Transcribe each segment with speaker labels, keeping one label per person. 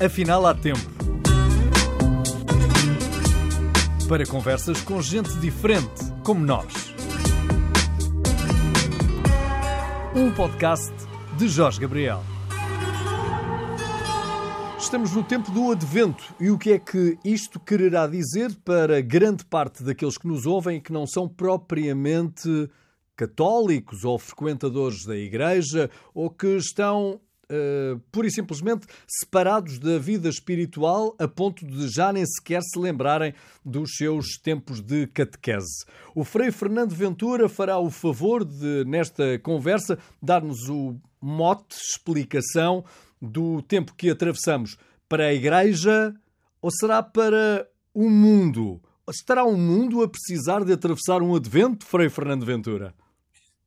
Speaker 1: Afinal, há tempo. Para conversas com gente diferente, como nós. Um podcast de Jorge Gabriel. Estamos no tempo do advento e o que é que isto quererá dizer para grande parte daqueles que nos ouvem e que não são propriamente católicos ou frequentadores da igreja ou que estão uh, pura e simplesmente separados da vida espiritual a ponto de já nem sequer se lembrarem dos seus tempos de catequese. O Frei Fernando Ventura fará o favor de, nesta conversa, dar-nos o mote, explicação do tempo que atravessamos para a Igreja ou será para o mundo? Estará o mundo a precisar de atravessar um advento, Frei Fernando Ventura?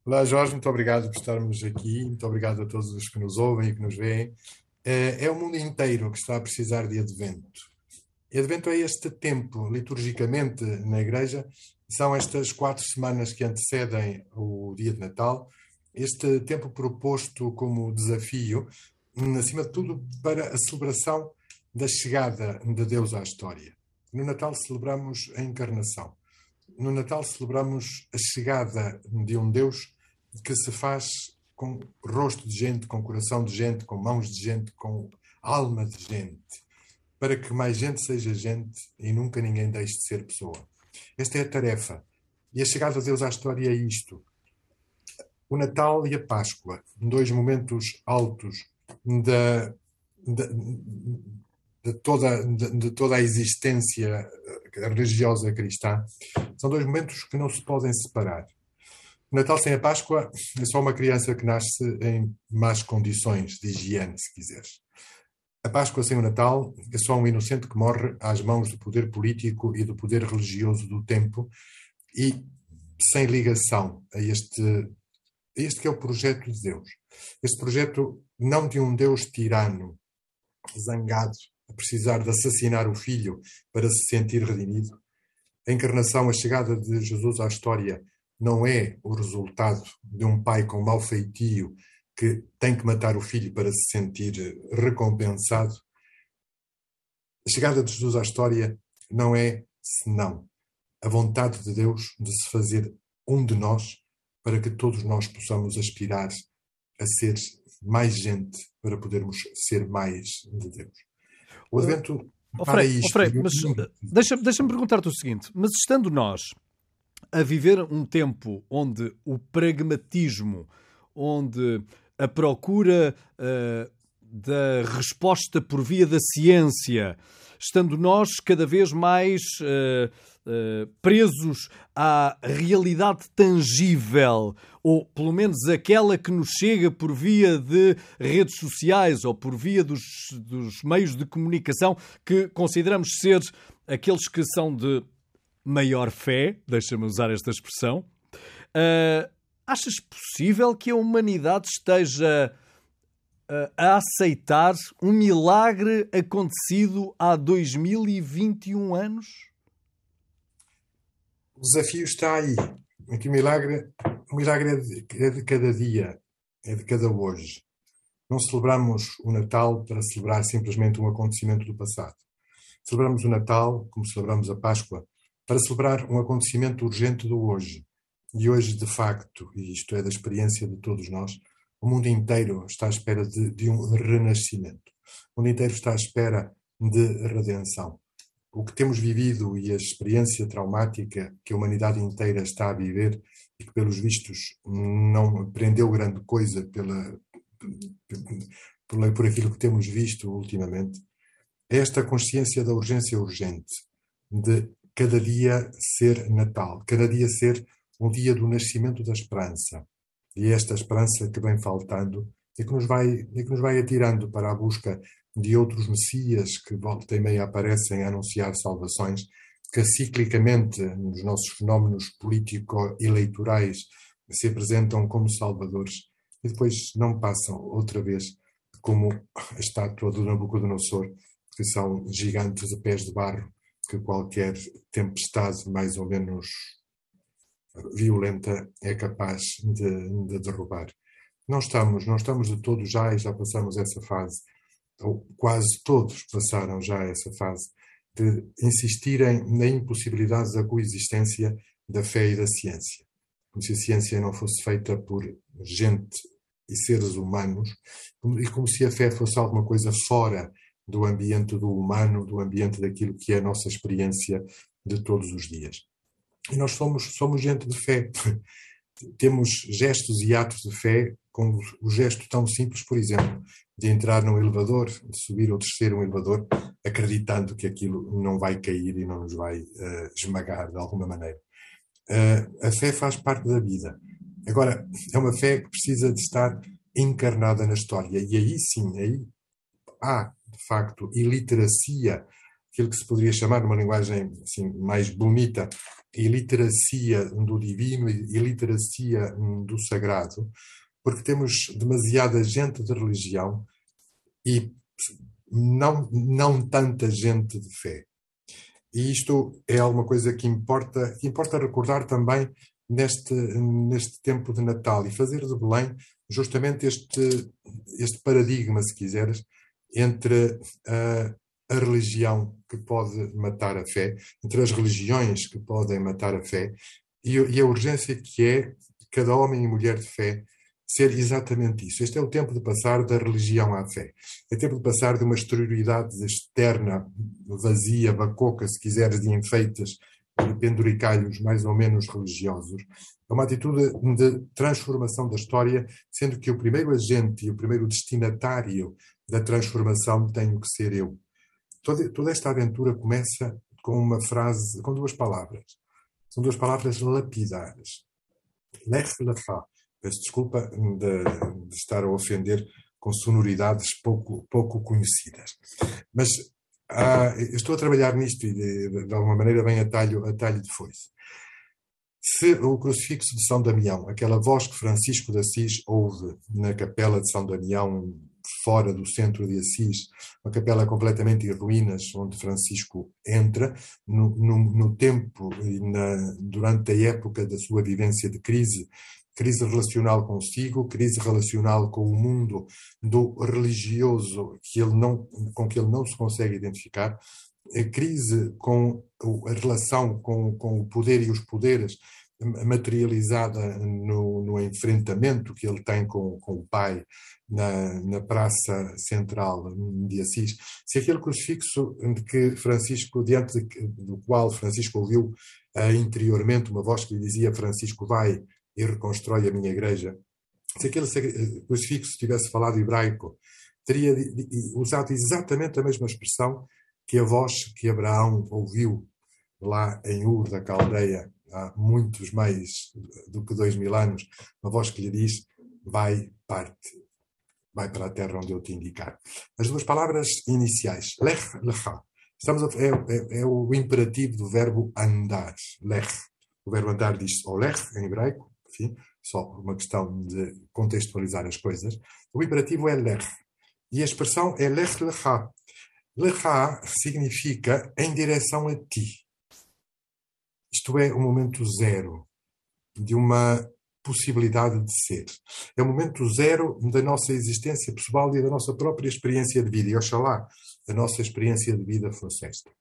Speaker 2: Olá, Jorge, muito obrigado por estarmos aqui, muito obrigado a todos os que nos ouvem e que nos veem. É, é o mundo inteiro que está a precisar de advento. E advento é este tempo, liturgicamente na Igreja, são estas quatro semanas que antecedem o dia de Natal, este tempo proposto como desafio, acima de tudo, para a celebração da chegada de Deus à história. No Natal celebramos a encarnação no Natal celebramos a chegada de um Deus que se faz com rosto de gente, com coração de gente, com mãos de gente, com alma de gente, para que mais gente seja gente e nunca ninguém deixe de ser pessoa. Esta é a tarefa. E a chegada de Deus à história é isto. O Natal e a Páscoa, dois momentos altos da, da, de, toda, de, de toda a existência religiosa cristã, são dois momentos que não se podem separar. O Natal sem a Páscoa é só uma criança que nasce em más condições de higiene, se quiseres. A Páscoa sem o Natal é só um inocente que morre às mãos do poder político e do poder religioso do tempo e sem ligação a este, a este que é o projeto de Deus. Este projeto não de um Deus tirano, zangado, a precisar de assassinar o filho para se sentir redimido. A encarnação, a chegada de Jesus à história, não é o resultado de um pai com mau feitio que tem que matar o filho para se sentir recompensado. A chegada de Jesus à história não é senão a vontade de Deus de se fazer um de nós para que todos nós possamos aspirar a ser mais gente para podermos ser mais de Deus. O advento
Speaker 1: oh, para Frei, isto. Oh, Frei, mas deixa-me deixa perguntar-te o seguinte: mas estando nós a viver um tempo onde o pragmatismo, onde a procura uh, da resposta por via da ciência, estando nós cada vez mais uh, uh, presos à realidade tangível, ou pelo menos aquela que nos chega por via de redes sociais ou por via dos, dos meios de comunicação que consideramos ser aqueles que são de maior fé, deixa-me usar esta expressão. Uh, achas possível que a humanidade esteja a aceitar um milagre acontecido há 2021 anos?
Speaker 2: O desafio está aí. É que o milagre, o milagre é de, é de cada dia, é de cada hoje. Não celebramos o Natal para celebrar simplesmente um acontecimento do passado. Celebramos o Natal, como celebramos a Páscoa, para celebrar um acontecimento urgente do hoje. E hoje, de facto, e isto é da experiência de todos nós, o mundo inteiro está à espera de, de um renascimento. O mundo inteiro está à espera de redenção. O que temos vivido e a experiência traumática que a humanidade inteira está a viver e que, pelos vistos, não aprendeu grande coisa pela, pela, por aquilo que temos visto ultimamente, é esta consciência da urgência urgente, de cada dia ser Natal, cada dia ser um dia do nascimento da esperança, e esta esperança que vem faltando e que nos vai, e que nos vai atirando para a busca de outros messias que volta e meia aparecem a anunciar salvações, que ciclicamente nos nossos fenómenos político-eleitorais se apresentam como salvadores e depois não passam outra vez como a estátua do Nabucodonosor, que são gigantes de pés de barro que qualquer tempestade mais ou menos violenta é capaz de, de derrubar. Não estamos, não estamos de todo já e já passamos essa fase ou quase todos passaram já essa fase, de insistirem na impossibilidade da coexistência da fé e da ciência. Como se a ciência não fosse feita por gente e seres humanos, e como se a fé fosse alguma coisa fora do ambiente do humano, do ambiente daquilo que é a nossa experiência de todos os dias. E nós somos, somos gente de fé. Temos gestos e atos de fé, como o gesto tão simples, por exemplo, de entrar num elevador, de subir ou descer um elevador, acreditando que aquilo não vai cair e não nos vai uh, esmagar de alguma maneira. Uh, a fé faz parte da vida. Agora, é uma fé que precisa de estar encarnada na história. E aí sim, aí há, de facto, iliteracia, aquilo que se poderia chamar, numa linguagem assim, mais bonita, iliteracia do divino e iliteracia do sagrado, porque temos demasiada gente de religião e não, não tanta gente de fé. E isto é alguma coisa que importa, que importa recordar também neste, neste tempo de Natal e fazer de Belém justamente este, este paradigma, se quiseres, entre a, a religião que pode matar a fé, entre as religiões que podem matar a fé e, e a urgência que é cada homem e mulher de fé ser exatamente isso. Este é o tempo de passar da religião à fé. É tempo de passar de uma exterioridade externa, vazia, bacoca, se quiseres, de enfeites e penduricalhos mais ou menos religiosos, é uma atitude de transformação da história, sendo que o primeiro agente e o primeiro destinatário da transformação tenho que ser eu. Toda, toda esta aventura começa com uma frase, com duas palavras. São duas palavras lapidares. Lech lecha. Peço desculpa de, de, estar a ofender com sonoridades pouco, pouco conhecidas. Mas ah, estou a trabalhar nisto e de, de, alguma maneira vem a talho, a talho de foice. Se o crucifixo de São Damião, aquela voz que Francisco de Assis ouve na capela de São Damião, fora do centro de Assis, uma capela completamente em ruínas, onde Francisco entra, no, no, no tempo e na, durante a época da sua vivência de crise, crise relacional consigo, crise relacional com o mundo do religioso que ele não, com que ele não se consegue identificar, a crise com a relação com, com o poder e os poderes materializada no, no enfrentamento que ele tem com, com o pai na, na praça central de Assis, se aquele crucifixo de que Francisco, diante de, do qual Francisco ouviu uh, interiormente uma voz que lhe dizia Francisco vai e reconstrói a minha igreja, se aquele crucifixo tivesse falado hebraico, teria usado exatamente a mesma expressão que a voz que Abraão ouviu lá em Ur da Caldeia há muitos mais do que dois mil anos, uma voz que lhe diz: vai, parte, vai para a terra onde eu te indicar. As duas palavras iniciais, lech, lecha, estamos a, é, é, é, o imperativo do verbo andar, lech. O verbo andar diz olech em hebraico, enfim, só uma questão de contextualizar as coisas. O imperativo é lech. E a expressão é lech lecha. Lecha significa em direção a ti. Isto é o momento zero de uma possibilidade de ser. É o momento zero da nossa existência pessoal e da nossa própria experiência de vida. E oxalá a nossa experiência de vida fosse esta.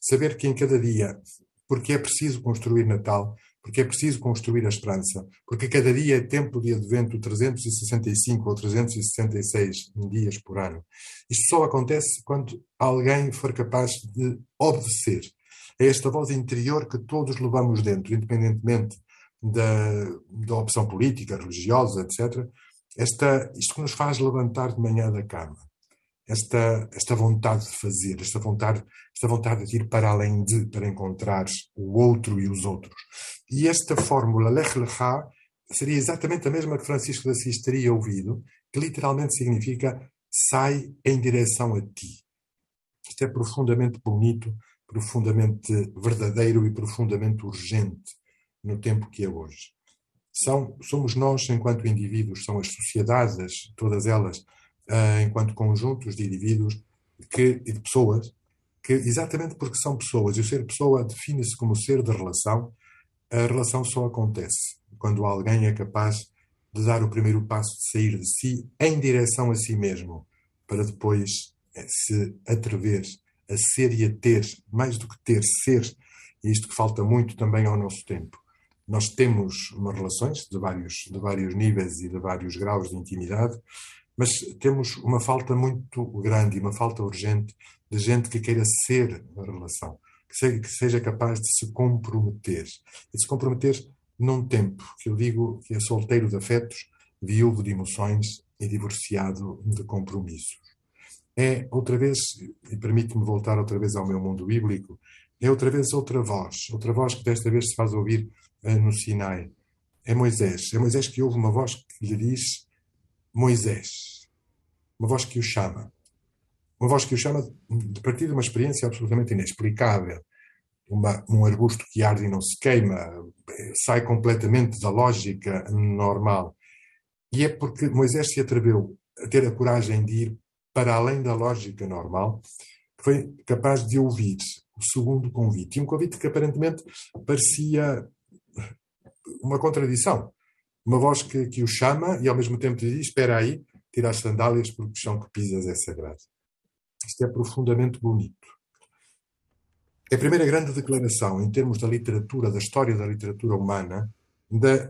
Speaker 2: Saber que em cada dia, porque é preciso construir Natal, porque é preciso construir a esperança, porque cada dia é tempo de advento 365 ou 366 dias por ano. Isto só acontece quando alguém for capaz de obedecer a esta voz interior que todos levamos dentro, independentemente da, da opção política, religiosa, etc. Esta, isto que nos faz levantar de manhã da cama esta, esta vontade de fazer, esta vontade, esta vontade de ir para além de, para encontrar o outro e os outros. E esta fórmula, Lech Lecha, seria exatamente a mesma que Francisco de Assis teria ouvido, que literalmente significa sai em direção a ti. Isto é profundamente bonito, profundamente verdadeiro e profundamente urgente no tempo que é hoje. São, somos nós, enquanto indivíduos, são as sociedades, todas elas, uh, enquanto conjuntos de indivíduos que, e de pessoas, que exatamente porque são pessoas, e o ser pessoa define-se como ser de relação, a relação só acontece quando alguém é capaz de dar o primeiro passo de sair de si em direção a si mesmo, para depois se atrever a ser e a ter, mais do que ter, ser, e isto que falta muito também ao nosso tempo. Nós temos relações de vários, de vários níveis e de vários graus de intimidade, mas temos uma falta muito grande uma falta urgente de gente que queira ser a relação, que seja, que seja capaz de se comprometer. E se comprometer num tempo que eu digo que é solteiro de afetos, viúvo de emoções e divorciado de compromissos é outra vez, e permite-me voltar outra vez ao meu mundo bíblico, é outra vez outra voz, outra voz que desta vez se faz ouvir uh, no Sinai. É Moisés. É Moisés que ouve uma voz que lhe diz Moisés. Uma voz que o chama. Uma voz que o chama de partir de uma experiência absolutamente inexplicável. Uma, um arbusto que arde e não se queima, sai completamente da lógica normal. E é porque Moisés se atreveu a ter a coragem de ir para além da lógica normal, foi capaz de ouvir o segundo convite. E um convite que aparentemente parecia uma contradição. Uma voz que, que o chama e ao mesmo tempo diz: Espera aí, tira as sandálias porque o chão que pisas é sagrado. Isto é profundamente bonito. É a primeira grande declaração em termos da literatura, da história da literatura humana, da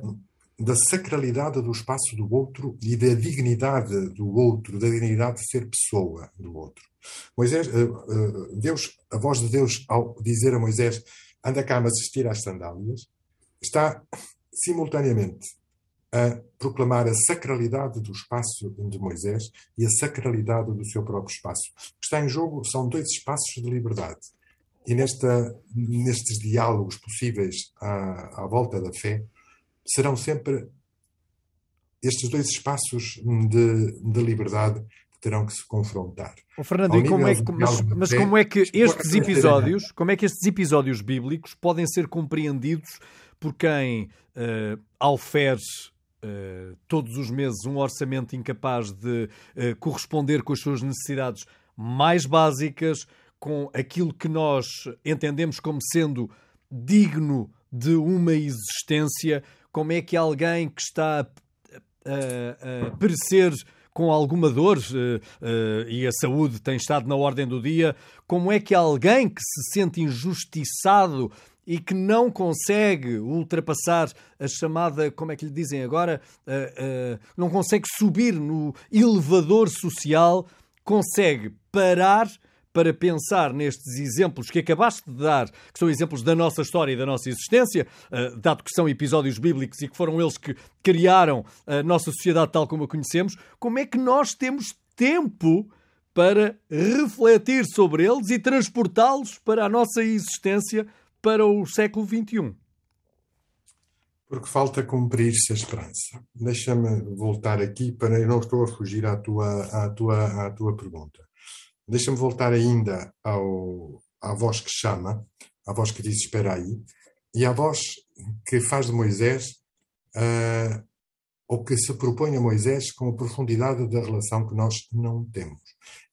Speaker 2: da sacralidade do espaço do outro e da dignidade do outro, da dignidade de ser pessoa do outro. Moisés, eh, eh, Deus, a voz de Deus ao dizer a Moisés anda cá, mas assistir às sandálias, está simultaneamente a proclamar a sacralidade do espaço de Moisés e a sacralidade do seu próprio espaço. O que está em jogo são dois espaços de liberdade. E nesta, nestes diálogos possíveis à, à volta da fé, serão sempre estes dois espaços de, de liberdade que terão que se confrontar.
Speaker 1: Oh, Fernando, e como é que, mas, mas como é que estes episódios, como é que estes episódios bíblicos podem ser compreendidos por quem uh, alfere uh, todos os meses um orçamento incapaz de uh, corresponder com as suas necessidades mais básicas, com aquilo que nós entendemos como sendo digno de uma existência, como é que alguém que está a, a, perecer com alguma dor uh, uh, e a saúde tem estado na ordem do dia, como é que alguém que se sente injustiçado e que não consegue ultrapassar a chamada, como é que lhe dizem agora, uh, não consegue subir no elevador social, consegue parar para pensar nestes exemplos que acabaste de dar, que são exemplos da nossa história e da nossa existência, uh, dado que são episódios bíblicos e que foram eles que criaram a nossa sociedade tal como a conhecemos, como é que nós temos tempo para refletir sobre eles e transportá-los para a nossa existência para o século XXI?
Speaker 2: Porque falta cumprir-se a esperança. Deixa-me voltar aqui para. Eu não estou a fugir à tua, à tua, à tua pergunta. Deixa-me voltar ainda ao, à voz que chama, à voz que diz espera aí, e à voz que faz de Moisés, uh, ou que se propõe a Moisés com a profundidade da relação que nós não temos.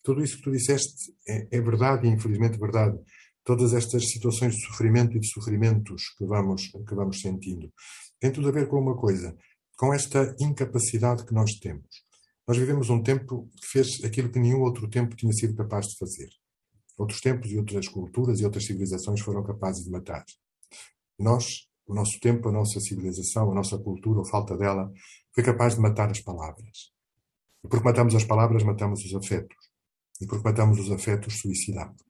Speaker 2: Tudo isso que tu disseste é, é verdade e infelizmente verdade. Todas estas situações de sofrimento e de sofrimentos que vamos, que vamos sentindo. Tem tudo a ver com uma coisa, com esta incapacidade que nós temos nós vivemos um tempo que fez aquilo que nenhum outro tempo tinha sido capaz de fazer. Outros tempos e outras culturas e outras civilizações foram capazes de matar. Nós, o nosso tempo, a nossa civilização, a nossa cultura, ou falta dela, foi capaz de matar as palavras. E porque matamos as palavras, matamos os afetos. E porque matamos os afetos, suicidamos.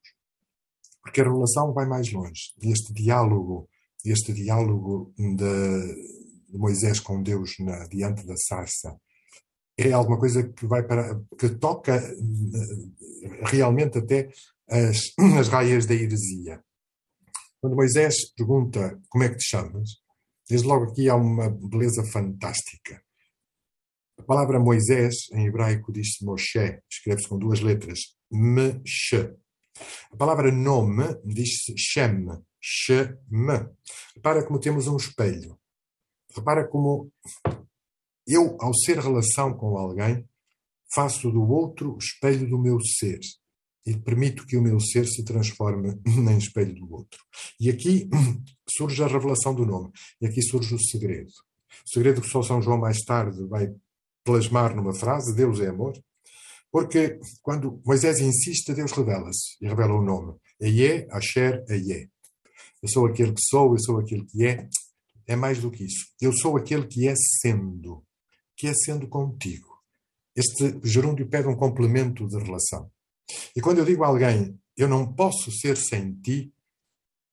Speaker 2: Porque a relação vai mais longe. E este diálogo, este diálogo de, Moisés com Deus na, diante da sarça, é alguma coisa que vai para que toca eh, realmente até as, as raias da heresia. Quando Moisés pergunta como é que te chamas, desde logo aqui há uma beleza fantástica. A palavra Moisés, em hebraico, diz-se Moshe, escreve-se com duas letras, Meshe. A palavra nome diz-se Shem, Shem. Repara como temos um espelho. Repara como eu, ao ser relação com alguém, faço do outro espelho do meu ser e permito que o meu ser se transforme em espelho do outro. E aqui surge a revelação do nome, e aqui surge o segredo. O segredo que só São João mais tarde vai plasmar numa frase: Deus é amor. Porque quando Moisés insiste, Deus revela-se e revela o nome. Eie, Asher, Eie. Eu sou aquele que sou, eu sou aquele que é. É mais do que isso. Eu sou aquele que é sendo, que é sendo contigo. Este gerúndio pede um complemento de relação. E quando eu digo a alguém, eu não posso ser sem ti,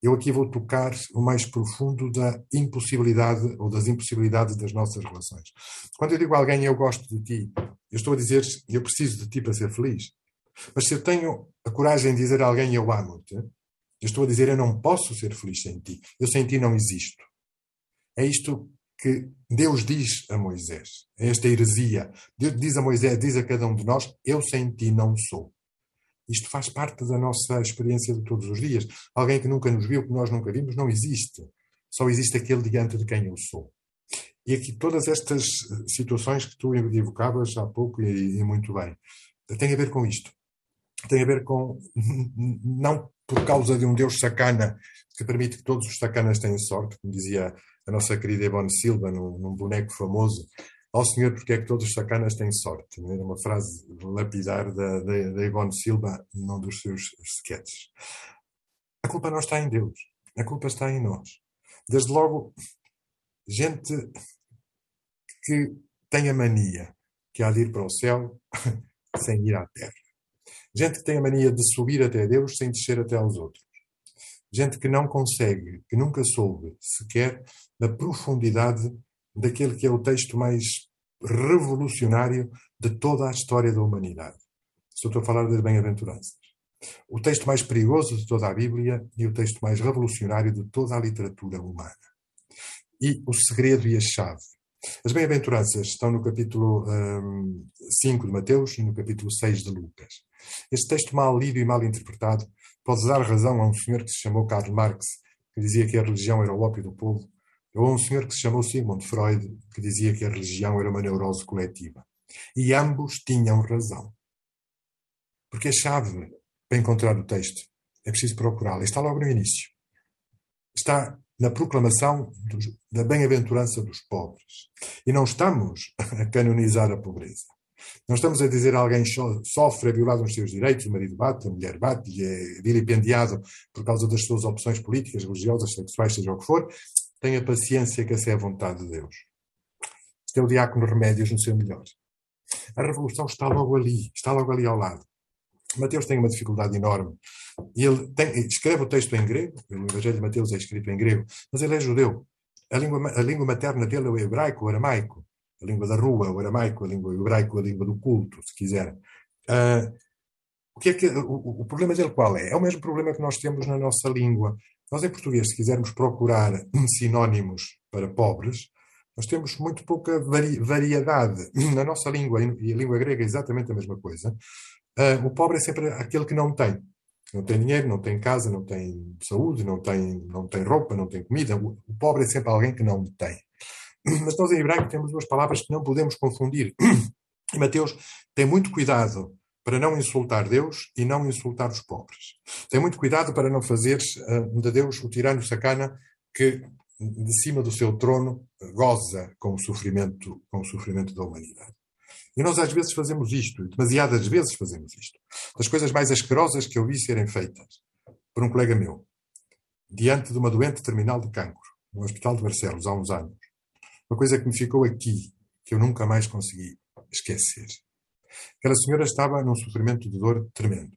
Speaker 2: eu aqui vou tocar o mais profundo da impossibilidade ou das impossibilidades das nossas relações. Quando eu digo a alguém, eu gosto de ti, eu estou a dizer, eu preciso de ti para ser feliz. Mas se eu tenho a coragem de dizer a alguém, eu amo-te, eu estou a dizer, eu não posso ser feliz sem ti. Eu sem ti não existo. É isto que Deus diz a Moisés. É esta heresia. Deus diz a Moisés, diz a cada um de nós, eu sem ti não sou. Isto faz parte da nossa experiência de todos os dias. Alguém que nunca nos viu, que nós nunca vimos, não existe. Só existe aquele diante de quem eu sou. E aqui todas estas situações que tu evocavas há pouco e, e muito bem, têm a ver com isto. Tem a ver com, não por causa de um Deus sacana que permite que todos os sacanas tenham sorte, como dizia a nossa querida Ivone Silva num, num boneco famoso, ao Senhor, porque é que todos os sacanas têm sorte. Era é? uma frase lapidar da, da, da Ivone Silva num dos seus sketches. A culpa não está em Deus. A culpa está em nós. Desde logo, gente que tem a mania que há de ir para o céu sem ir à terra. Gente que tem a mania de subir até Deus sem descer até aos outros. Gente que não consegue, que nunca soube sequer da profundidade daquele que é o texto mais revolucionário de toda a história da humanidade. Estou a falar das bem-aventuranças. O texto mais perigoso de toda a Bíblia e o texto mais revolucionário de toda a literatura humana. E o segredo e a chave. As bem-aventuranças estão no capítulo um, 5 de Mateus e no capítulo 6 de Lucas. Este texto mal lido e mal interpretado pode dar razão a um senhor que se chamou Karl Marx, que dizia que a religião era o ópio do povo, ou a um senhor que se chamou Sigmund Freud, que dizia que a religião era uma neurose coletiva. E ambos tinham razão. Porque a chave para encontrar o texto é preciso procurá-la. Está logo no início. Está na proclamação dos, da bem-aventurança dos pobres. E não estamos a canonizar a pobreza. Não estamos a dizer alguém sofre, é violado os seus direitos, o marido bate, a mulher bate e é vilipendiado por causa das suas opções políticas, religiosas, sexuais, seja o que for. Tenha paciência que essa é a vontade de Deus. Este é o diácono Remédios no seu melhor. A revolução está logo ali, está logo ali ao lado. Mateus tem uma dificuldade enorme. E ele tem, escreve o texto em grego, o Evangelho de Mateus é escrito em grego, mas ele é judeu. A língua, a língua materna dele é o hebraico, o aramaico. A língua da rua, o aramaico, a língua hebraico, a língua do culto, se quiser. Uh, o, que é que, o, o, problema dele qual é? É o mesmo problema que nós temos na nossa língua. Nós, em português, se quisermos procurar sinónimos para pobres, nós temos muito pouca vari variedade. Na nossa língua, e a língua grega é exatamente a mesma coisa, uh, o pobre é sempre aquele que não tem. Não tem dinheiro, não tem casa, não tem saúde, não tem, não tem roupa, não tem comida. O, o pobre é sempre alguém que não tem. Mas nós em hebraico temos duas palavras que não podemos confundir. E Mateus tem muito cuidado para não insultar Deus e não insultar os pobres. Tem muito cuidado para não fazer uh, de Deus o tirano sacana que de cima do seu trono goza com o sofrimento, com o sofrimento da humanidade. E nós às vezes fazemos isto, demasiadas vezes fazemos isto. Das coisas mais asquerosas que eu vi serem feitas por um colega meu, diante de uma doente terminal de cancro, no Hospital de Barcelos, há uns anos. Uma coisa que me ficou aqui, que eu nunca mais consegui esquecer. Aquela senhora estava num sofrimento de dor tremendo.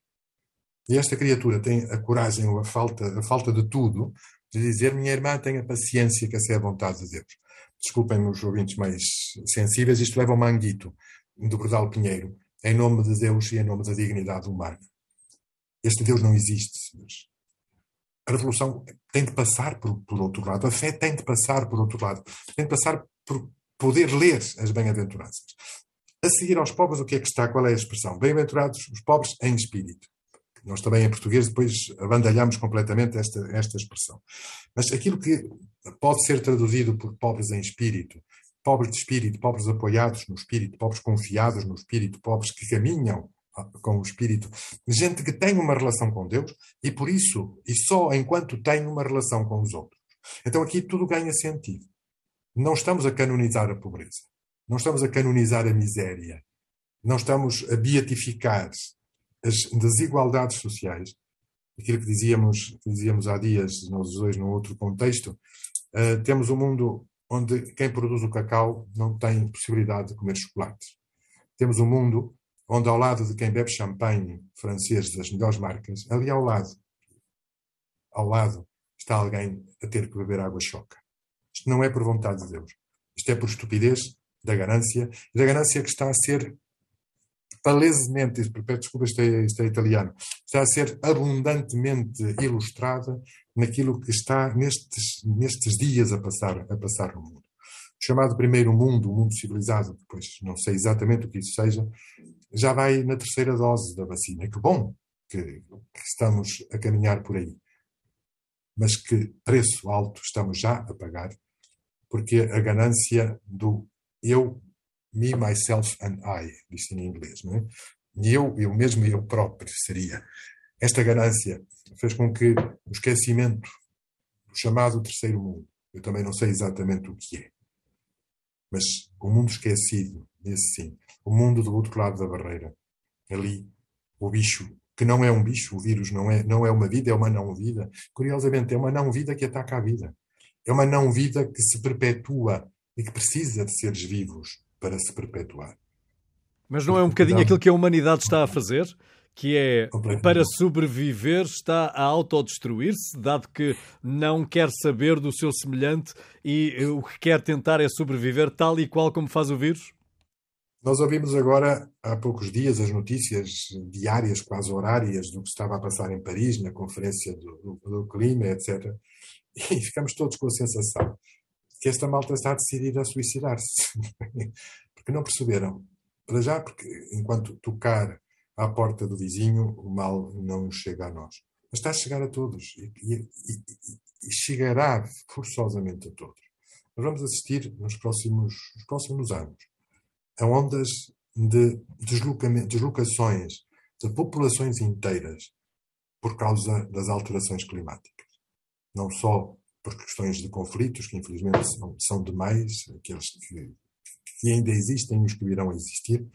Speaker 2: E esta criatura tem a coragem ou a falta, a falta de tudo de dizer: Minha irmã, tenha paciência, que essa é a vontade de Deus. Desculpem os ouvintes mais sensíveis, isto leva ao manguito do Bordal Pinheiro, em nome de Deus e em nome da dignidade humana. Este Deus não existe, senhores. A revolução tem de passar por, por outro lado. A fé tem de passar por outro lado. Tem de passar por poder ler as bem-aventuranças. A seguir aos pobres, o que é que está? Qual é a expressão? Bem-aventurados os pobres em espírito. Nós também, em português, depois abandalhamos completamente esta, esta expressão. Mas aquilo que pode ser traduzido por pobres em espírito, pobres de espírito, pobres apoiados no espírito, pobres confiados no espírito, pobres que caminham com o espírito, gente que tem uma relação com Deus e por isso, e só enquanto tem uma relação com os outros. Então aqui tudo ganha sentido. Não estamos a canonizar a pobreza. Não estamos a canonizar a miséria. não estamos a beatificar as desigualdades sociais, aquilo que dizíamos, dizíamos há dias, nós dois, num outro contexto, uh, temos um mundo onde quem produz o cacau não tem possibilidade de comer chocolate. Temos um mundo onde, ao lado de quem bebe champanhe francês das melhores marcas, ali ao lado, ao lado, está alguém a ter que beber água choca. Isto não é por vontade de Deus. Isto é por estupidez da ganância, da ganância que está a ser palesemente, desculpa, isto é, isto é italiano, está a ser abundantemente ilustrada naquilo que está nestes, nestes dias a passar, a passar no mundo. O chamado primeiro mundo, o mundo civilizado, depois não sei exatamente o que isso seja, já vai na terceira dose da vacina. Que bom que, que estamos a caminhar por aí. Mas que preço alto estamos já a pagar, porque a ganância do eu me, myself and I, diz em inglês, não é? Eu, eu mesmo e eu próprio seria. Esta ganância fez com que o esquecimento do chamado terceiro mundo, eu também não sei exatamente o que é, mas o mundo esquecido, esse sim, o mundo do outro lado da barreira, ali, o bicho, que não é um bicho, o vírus não é, não é uma vida, é uma não-vida. Curiosamente, é uma não-vida que ataca a vida. É uma não-vida que se perpetua e que precisa de seres vivos para se perpetuar.
Speaker 1: Mas não é um bocadinho aquilo que a humanidade está a fazer? Que é, para sobreviver, está a autodestruir-se, dado que não quer saber do seu semelhante e o que quer tentar é sobreviver tal e qual como faz o vírus?
Speaker 2: Nós ouvimos agora, há poucos dias, as notícias diárias, quase horárias, do que estava a passar em Paris, na Conferência do, do, do Clima, etc. E ficamos todos com a sensação que esta malta está decidida a suicidar-se. porque não perceberam. Para já, porque enquanto tocar à porta do vizinho, o mal não chega a nós. Mas está a chegar a todos e, e, e, chegará forçosamente a todos. Nós vamos assistir nos próximos, nos próximos anos a ondas de deslocações de populações inteiras por causa das alterações climáticas. Não só por questões de conflitos, que infelizmente são, são demais, aqueles que, que ainda existem e os que virão a existir.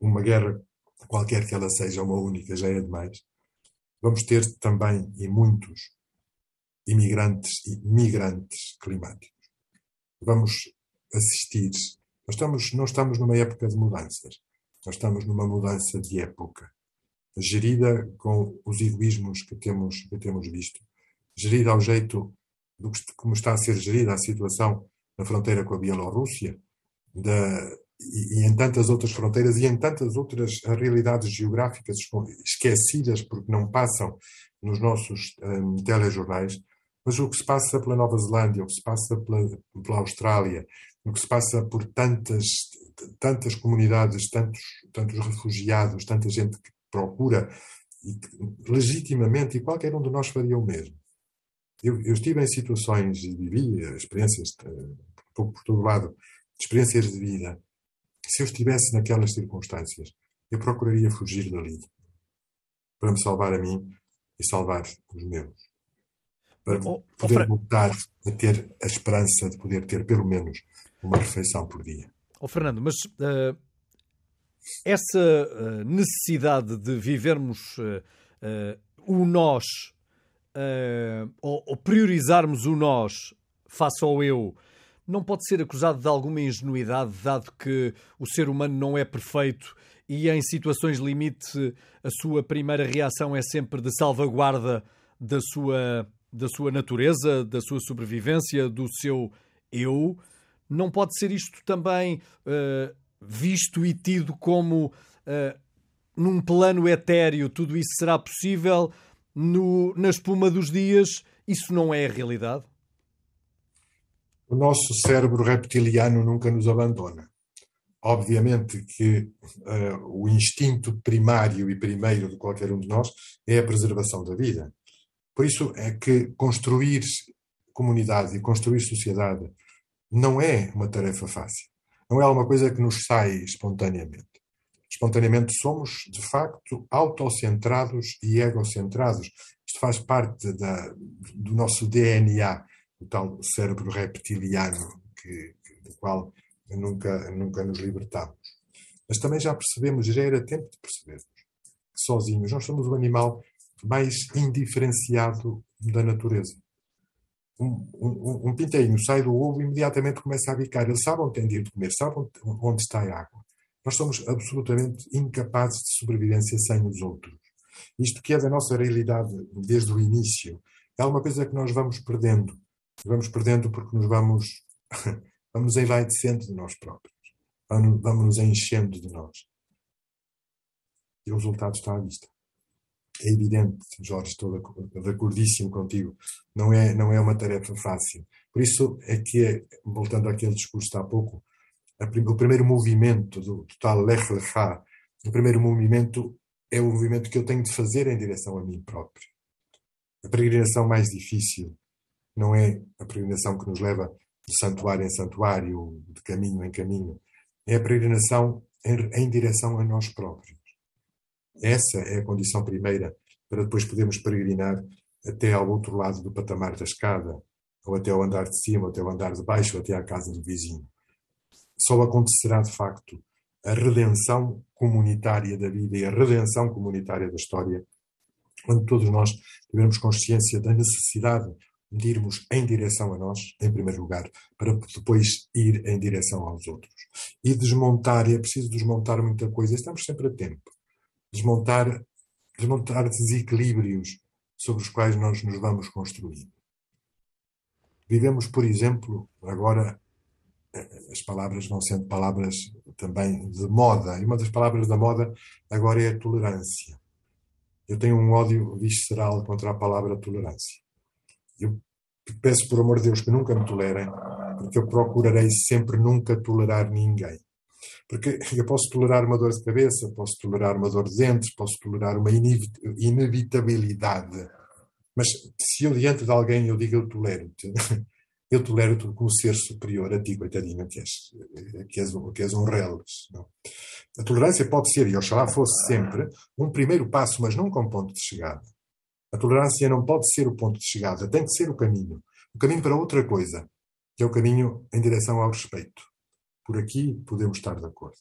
Speaker 2: Uma guerra, qualquer que ela seja, uma única, já é demais. Vamos ter também, e muitos, imigrantes e migrantes climáticos. Vamos assistir. Nós estamos, não estamos numa época de mudanças. Nós estamos numa mudança de época, gerida com os egoísmos que temos, que temos visto, gerida ao jeito do que, como está a ser gerida a situação na fronteira com a Bielorrússia da, e, e, em tantas outras fronteiras e em tantas outras realidades geográficas esquecidas porque não passam nos nossos um, telejornais, mas o que se passa pela Nova Zelândia, o que se passa pela, pela Austrália, o que se passa por tantas, tantas comunidades, tantos, tantos refugiados, tanta gente que procura e, legitimamente, e qualquer um de nós faria o mesmo. Eu, eu estive em situações e vivi experiências um pouco por todo lado, experiências de vida. Se eu estivesse naquelas circunstâncias, eu procuraria fugir dali para me salvar a mim e salvar os meus. Para oh, poder oh, voltar a ter a esperança de poder ter pelo menos uma refeição por dia.
Speaker 1: Oh, Fernando, mas uh, essa uh, necessidade de vivermos uh, o nós ou, ou, priorizarmos o nós face ao eu, não pode ser acusado de alguma ingenuidade, dado que o ser humano não é perfeito e em situações limite a sua primeira reação é sempre de salvaguarda da sua, da sua natureza, da sua sobrevivência, do seu eu. Não pode ser isto também uh, visto e tido como uh, num plano etéreo tudo isso será possível, no, na espuma dos dias, isso não é a realidade?
Speaker 2: O nosso cérebro reptiliano nunca nos abandona. Obviamente que uh, o instinto primário e primeiro de qualquer um de nós é a preservação da vida. Por isso é que construir comunidade e construir sociedade não é uma tarefa fácil. Não é uma coisa que nos sai espontaneamente espontaneamente somos, de facto, autocentrados e egocentrados. Isto faz parte da, do nosso DNA, o tal cérebro reptiliano que, do qual nunca, nunca nos libertamos. Mas também já percebemos, já era tempo de percebermos, que sozinhos nós somos o animal mais indiferenciado da natureza. Um, um, um pinteinho sai do ovo e imediatamente começa a bicar. Ele sabe onde tem de comer, sabe onde, onde está a água. Nós somos absolutamente incapazes de sobrevivência sem os outros. Isto que é da nossa realidade desde o início, é alguma coisa que nós vamos perdendo. Vamos perdendo porque nos vamos, vamos enlaidecendo de nós próprios. Vamos, nos enchendo de nós. E o resultado está à vista. É evidente, Jorge, estou de acordíssimo contigo. Não é, não é uma tarefa fácil. Por isso é que, é, voltando àquele discurso de há pouco, o primeiro movimento do tal Lech Lecha, o primeiro movimento é o movimento que eu tenho de fazer em direção a mim próprio. A peregrinação mais difícil não é a peregrinação que nos leva de santuário em santuário, de caminho em caminho. É a peregrinação em, em direção a nós próprios. Essa é a condição primeira para depois podermos peregrinar até ao outro lado do patamar da escada, ou até ao andar de cima, ou até ao andar de baixo, ou até à casa do vizinho. Só acontecerá de facto a redenção comunitária da vida e a redenção comunitária da história quando todos nós tivermos consciência da necessidade de irmos em direção a nós, em primeiro lugar, para depois ir em direção aos outros. E desmontar, e é preciso desmontar muita coisa, estamos sempre a tempo desmontar, desmontar desequilíbrios sobre os quais nós nos vamos construir. Vivemos, por exemplo, agora eh, as palavras vão sendo palavras também de moda, e uma das palavras da moda agora é a tolerância. Eu tenho um ódio visceral contra a palavra tolerância. Eu peço, por amor de Deus, que nunca me tolerem, porque eu procurarei sempre nunca tolerar ninguém. Porque eu posso tolerar uma dor de cabeça, posso tolerar uma dor de dentes, posso tolerar uma inevitabilidade. Mas se eu diante de alguém eu digo eu tolero-te, eu tolero-te como ser superior a ti, coitadinho, que és, que és, que és um reles. A tolerância pode ser, e oxalá fosse sempre, um primeiro passo, mas nunca um ponto de chegada. A tolerância não pode ser o ponto de chegada, tem que ser o caminho. O caminho para outra coisa, que é o caminho em direção ao respeito. Por aqui podemos estar de acordo.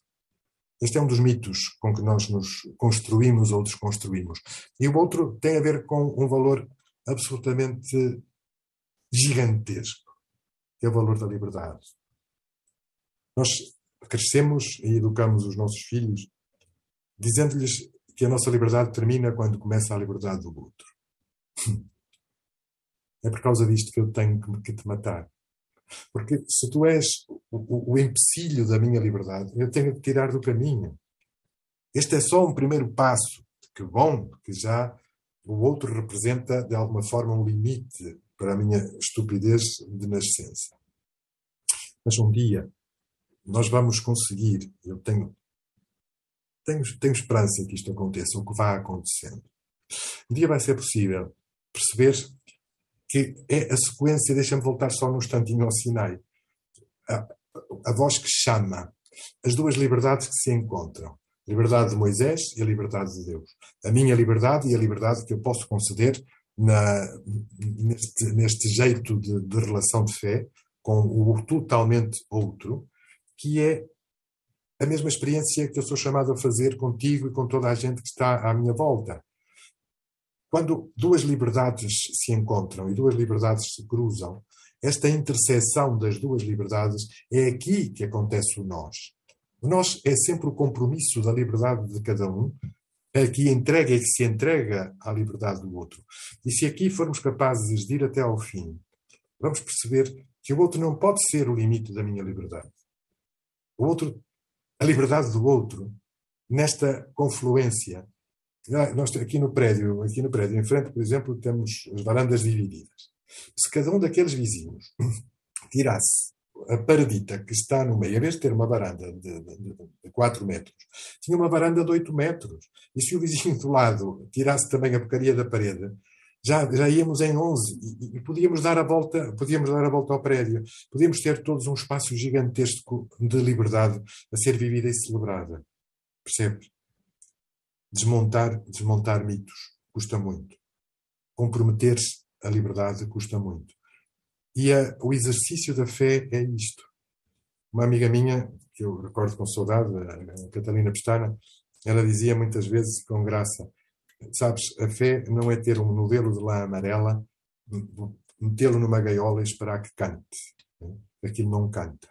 Speaker 2: Este é um dos mitos com que nós nos construímos ou desconstruímos. E o outro tem a ver com um valor absolutamente gigantesco, que é o valor da liberdade. Nós crescemos e educamos os nossos filhos dizendo-lhes que a nossa liberdade termina quando começa a liberdade do outro. É por causa disto que eu tenho que te matar. Porque se tu és o, o, empecilho da minha liberdade, eu tenho que tirar do caminho. Este é só um primeiro passo. Que bom que já o outro representa, de alguma forma, um limite para a minha estupidez de nascença. Mas um dia nós vamos conseguir, eu tenho, tenho, tenho esperança que isto aconteça, o que vai acontecendo. Um dia vai ser possível perceber que é a sequência, deixa-me voltar só num instantinho ao Sinai. A, a voz que chama, as duas liberdades que se encontram. A liberdade de Moisés e a liberdade de Deus. A minha liberdade e a liberdade que eu posso conceder na, neste, neste jeito de, de relação de fé com o totalmente outro, que é a mesma experiência que eu sou chamado a fazer contigo e com toda a gente que está à minha volta. Quando duas liberdades se encontram e duas liberdades se cruzam, esta interseção das duas liberdades é aqui que acontece o nós. O nós é sempre o compromisso da liberdade de cada um, é que entrega e que se entrega à liberdade do outro. E se aqui formos capazes de ir até ao fim, vamos perceber que o outro não pode ser o limite da minha liberdade. O outro, a liberdade do outro, nesta confluência nós aqui no prédio, aqui no prédio em frente, por exemplo, temos as varandas divididas. Se cada um daqueles vizinhos tirasse a paradita que está no meio, em vez de ter uma varanda de, de, de 4 metros, tinha uma varanda de 8 metros. E se o vizinho do lado tirasse também a porcaria da parede, já, já íamos em 11 e, e, podíamos dar a volta, podíamos dar a volta ao prédio. Podíamos ter todos um espaço gigantesco de liberdade a ser vivida e celebrada. Percebes? Desmontar, desmontar mitos custa muito. Comprometer-se à liberdade custa muito. E a, o exercício da fé é isto. Uma amiga minha, que eu recordo com saudade, a Catalina Pestana, ela dizia muitas vezes com graça: Sabes, a fé não é ter um novelo de lã amarela, metê-lo numa gaiola e esperar que cante. Aquilo não canta.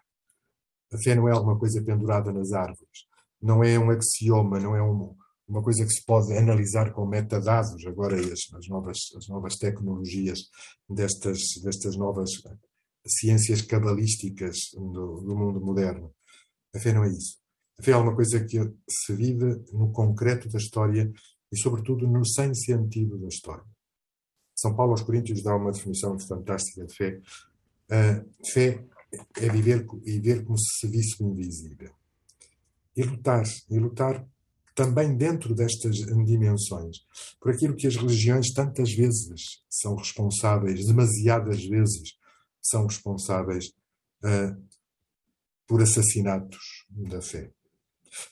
Speaker 2: A fé não é alguma coisa pendurada nas árvores. Não é um axioma, não é um, uma coisa que se pode analisar com metadados. Agora, as, as, novas, as novas tecnologias destas, destas novas ciências cabalísticas do, do mundo moderno. A fé não é isso. A fé é uma coisa que se vive no concreto da história e, sobretudo, no sem sentido da história. São Paulo aos Coríntios dá uma definição fantástica de fé. Uh, fé é viver e ver como se se visse o invisível. E lutar, e lutar também dentro destas dimensões, por aquilo que as religiões tantas vezes são responsáveis, demasiadas vezes são responsáveis uh, por assassinatos da fé.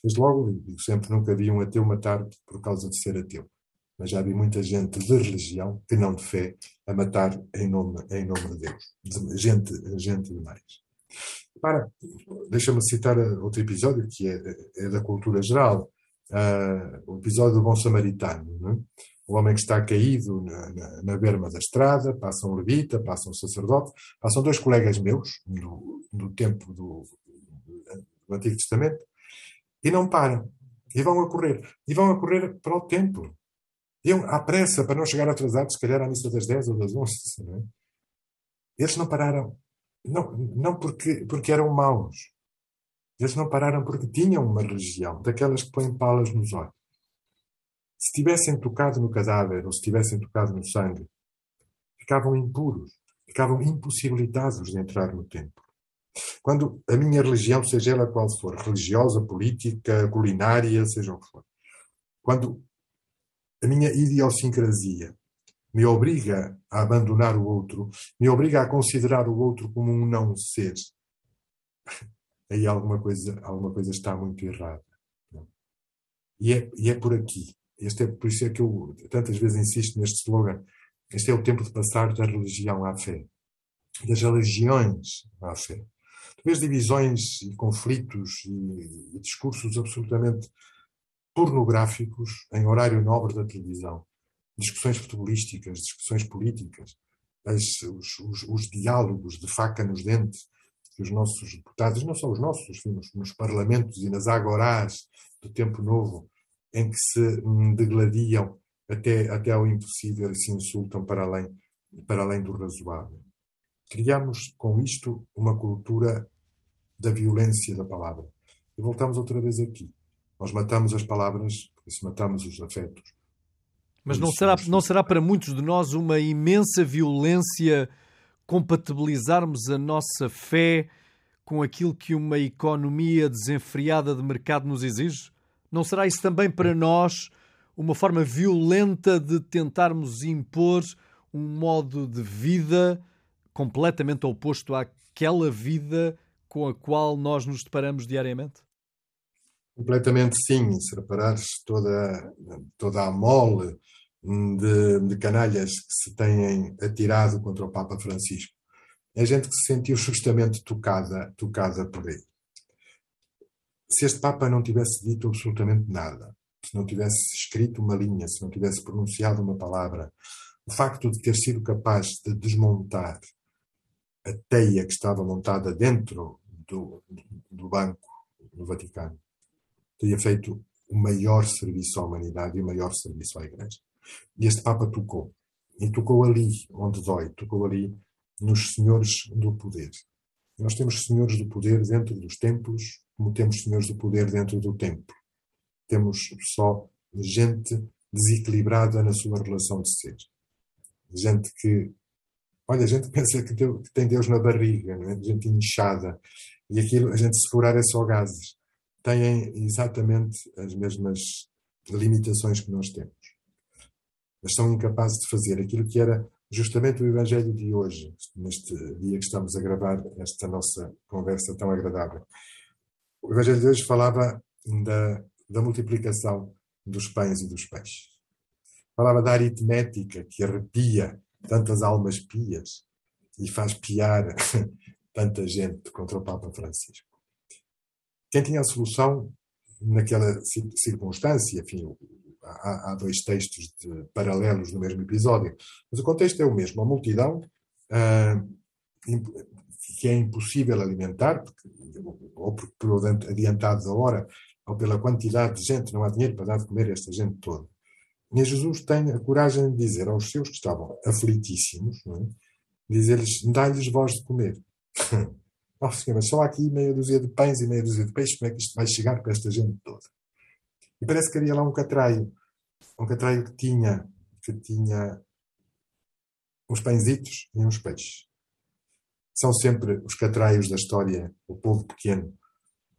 Speaker 2: Desde logo, digo sempre, nunca vi um ateu matar por causa de ser ateu. Mas já vi muita gente de religião, que não de fé, a matar em nome, em nome de Deus. Gente, gente demais. Para, deixa-me citar outro episódio que é, é da cultura geral. Uh, o episódio do bom samaritano. É? o homem que está caído na, na, na berma da estrada, passa um levita, passa um sacerdote, passam dois colegas meus, do, do tempo do, do Antigo Testamento, e não param. E vão a correr. E vão a correr para o templo. Iam à pressa para não chegar atrasados, se calhar à missa das 10 ou das 11. Não é? Eles não pararam. Não, não porque, porque eram maus. Eles não pararam porque tinham uma religião, daquelas que põem palas nos olhos se tivessem tocado no cadáver ou se tivessem tocado no sangue, ficavam impuros, ficavam impossibilitados de entrar no templo. Quando a minha religião, seja ela qual for, religiosa, política, culinária, seja o que for, quando a minha idiosincrasia me obriga a abandonar o outro, me obriga a considerar o outro como um não ser, aí alguma coisa, alguma coisa está muito errada. E é, e é por aqui este é, por isso é que eu tantas vezes insisto neste slogan. Este é o tempo de passar da religião à fé. Das religiões à fé. Vês divisões e conflitos e, e discursos absolutamente pornográficos em horário nobre da televisão. Discussões futebolísticas, discussões políticas, as, os, os, os, diálogos de faca nos dentes que os nossos deputados, não só os nossos, enfim, nos, nos parlamentos e nas agorás do tempo novo, em que se degladiam até, até ao impossível e se insultam para além, para além do razoável. Criamos com isto uma cultura da violência da palavra. E voltamos outra vez aqui. Nós matamos as palavras, por isso matamos os afetos.
Speaker 1: Mas não será, não será para muitos de nós uma imensa violência compatibilizarmos a nossa fé com aquilo que uma economia desenfreada de mercado nos exige? Não será isso também para nós uma forma violenta de tentarmos impor um modo de vida completamente oposto àquela vida com a qual nós nos deparamos diariamente?
Speaker 2: Completamente sim. Se reparares toda, toda a mole de, de canalhas que se têm atirado contra o Papa Francisco, é gente que se sentiu justamente tocada, tocada por ele se este Papa não tivesse dito absolutamente nada, se não tivesse escrito uma linha, se não tivesse pronunciado uma palavra, o facto de ter sido capaz de desmontar a teia que estava montada dentro do, do banco do Vaticano teria feito o maior serviço à humanidade e o maior serviço à Igreja. E este Papa tocou. E tocou ali onde dói, tocou ali nos senhores do poder. Nós temos senhores do poder dentro dos templos, como temos senhores do poder dentro do templo. Temos só gente desequilibrada na sua relação de ser. Gente que, olha, a gente pensa que, Deus, que tem Deus na barriga, não é? gente inchada. E aquilo, a gente segurar é só gases. Têm exatamente as mesmas limitações que nós temos. Mas são incapazes de fazer aquilo que era justamente o Evangelho de hoje, neste dia que estamos a gravar esta nossa conversa tão agradável. O Evangelho de hoje falava da, da multiplicação dos pães e dos peixes. Falava da aritmética que arrepia tantas almas pias e faz piar tanta gente contra o Papa Francisco. Quem tinha a solução naquela circunstância, enfim, há, há dois textos de, paralelos no mesmo episódio, mas o contexto é o mesmo. A multidão uh, que é impossível alimentar, porque, ou por, por adiantado da hora, ou pela quantidade de gente, não há dinheiro para dar de comer a esta gente toda. E Jesus tem a coragem de dizer aos seus que estavam aflitíssimos, é? dizer-lhes, dá-lhes voz de comer. oh, senhor, mas só aqui meia dúzia de pães e meia dúzia de peixes, como é que isto vai chegar para esta gente toda? E parece que havia lá um catraio, um catraio que tinha, que tinha uns pãezitos e uns peixes. São sempre os catraios da história, o povo pequeno,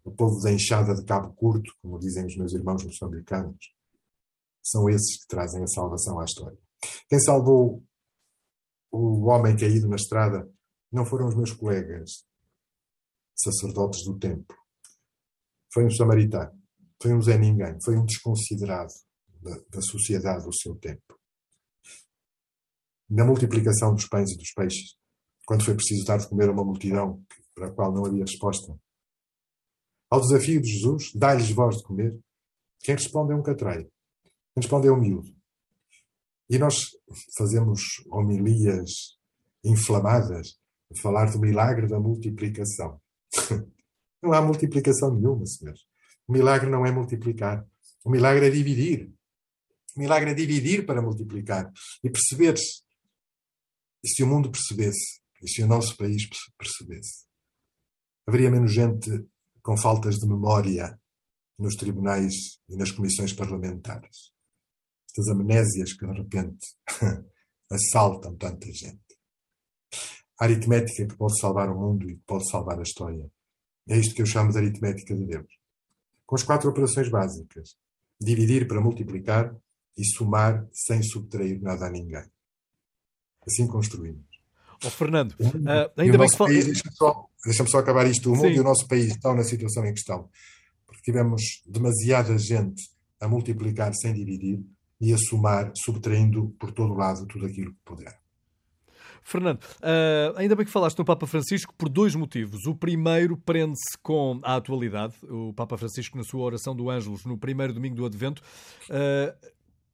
Speaker 2: o povo da enxada de cabo curto, como dizem os meus irmãos moçambicanos. São esses que trazem a salvação à história. Quem salvou o homem caído na estrada não foram os meus colegas, sacerdotes do templo. Foi um samaritano, foi um Zé Ninguém, foi um desconsiderado da, da sociedade do seu tempo. Na multiplicação dos pães e dos peixes, quando foi preciso dar de comer a uma multidão para a qual não havia resposta. Ao desafio de Jesus, dá-lhes voz de comer, quem responde é um catreio. Quem responde é um miúdo. E nós fazemos homilias inflamadas a falar do milagre da multiplicação. Não há multiplicação nenhuma, senhores. O milagre não é multiplicar. O milagre é dividir. O milagre é dividir para multiplicar. E perceber-se. E se o mundo percebesse e se o nosso país percebesse, haveria menos gente com faltas de memória nos tribunais e nas comissões parlamentares. Estas amnésias que de repente assaltam tanta gente. A aritmética que pode salvar o mundo e que pode salvar a história. É isto que eu chamo de aritmética de Deus. Com as quatro operações básicas: dividir para multiplicar e somar sem subtrair nada a ninguém. Assim construímos.
Speaker 1: Oh, Fernando, uh, ainda bem que fala...
Speaker 2: Deixa-me só, deixa só, acabar isto. O mundo Sim. e o nosso país estão na situação em questão. Porque tivemos demasiada gente a multiplicar sem dividir e a somar, subtraindo por todo lado tudo aquilo que puder.
Speaker 1: Fernando, uh, ainda bem que falaste no Papa Francisco por dois motivos. O primeiro prende-se com a atualidade. O Papa Francisco, na sua oração do Ângelos, no primeiro domingo do Advento, uh,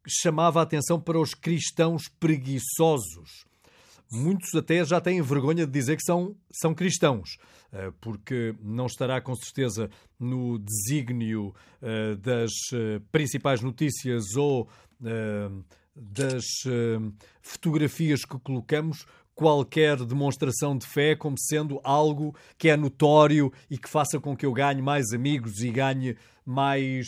Speaker 1: chamava a atenção para os cristãos preguiçosos muitos até já têm vergonha de dizer que são, são cristãos, eh, porque não estará com certeza no desígnio das principais notícias ou das fotografias que colocamos qualquer demonstração de fé como sendo algo que é notório e que faça com que eu ganhe mais amigos e ganhe mais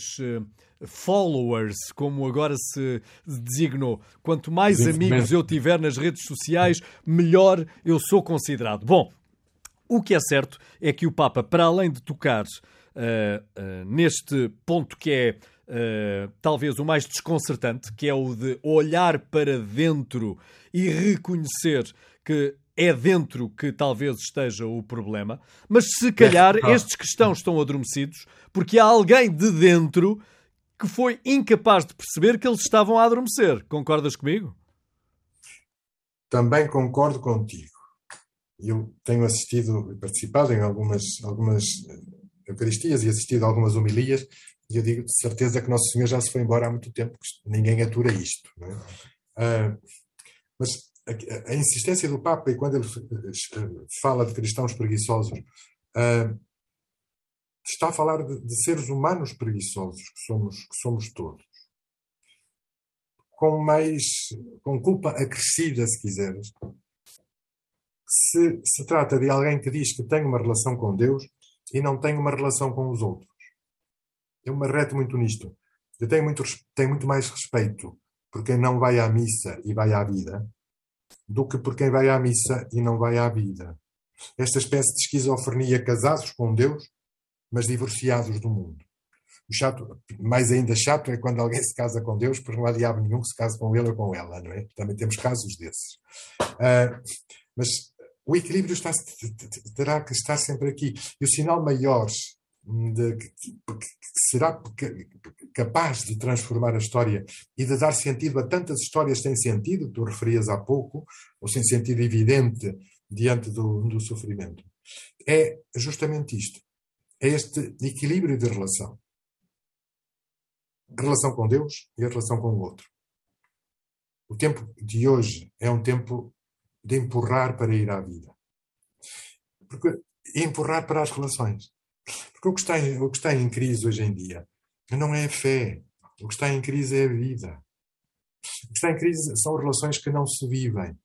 Speaker 1: followers, como agora se designou. Quanto mais amigos eu tiver nas redes sociais, melhor eu sou considerado. Bom, o que é certo é que o Papa, para além de tocar uh, uh, neste ponto que é uh, talvez o mais desconcertante, que é o de olhar para dentro e reconhecer que é dentro que talvez esteja o problema, mas se calhar é. estes cristãos estão adormecidos porque há alguém de dentro que foi incapaz de perceber que eles estavam a adormecer. Concordas comigo?
Speaker 2: Também concordo contigo. Eu tenho assistido e participado em algumas, algumas eh, Eucaristias e assistido a algumas homilias e eu digo de certeza que Nosso Senhor já se foi embora há muito tempo, ninguém atura isto. É? Uh, mas a, insistência do Papa, e quando ele eh, fala de cristãos preguiçosos, uh, está a falar de, de seres humanos preguiçosos, que somos, que somos todos. Com mais, com culpa acrescida, se quiseres. Se, se trata de alguém que diz que tem uma relação com Deus e não tem uma relação com os outros. Eu me arreto muito nisto. Eu tenho muito, tenho muito mais respeito por quem não vai à missa e vai à vida do que por quem vai à missa e não vai à vida. Esta espécie de esquizofrenia casados com Deus mas divorciados do mundo. O chato, mais ainda chato é quando alguém se casa com Deus, porque não há diabo nenhum que se case com ele ou com ela, não é? Também temos casos desses. Uh, mas o equilíbrio está, terá que estar sempre aqui. E o sinal maior de, que, que será capaz de transformar a história e de dar sentido a tantas histórias sem sentido, tu referias há pouco, ou sem sentido evidente diante do, do sofrimento, é justamente isto é este equilíbrio de relação. A relação com Deus e a relação com o outro. O tempo de hoje é um tempo de empurrar para ir à vida. Porque, empurrar para as relações. Porque o que, está em, o que está em crise hoje em dia não é a fé. O que está em crise é a vida. O que está em crise são relações que não se vivem.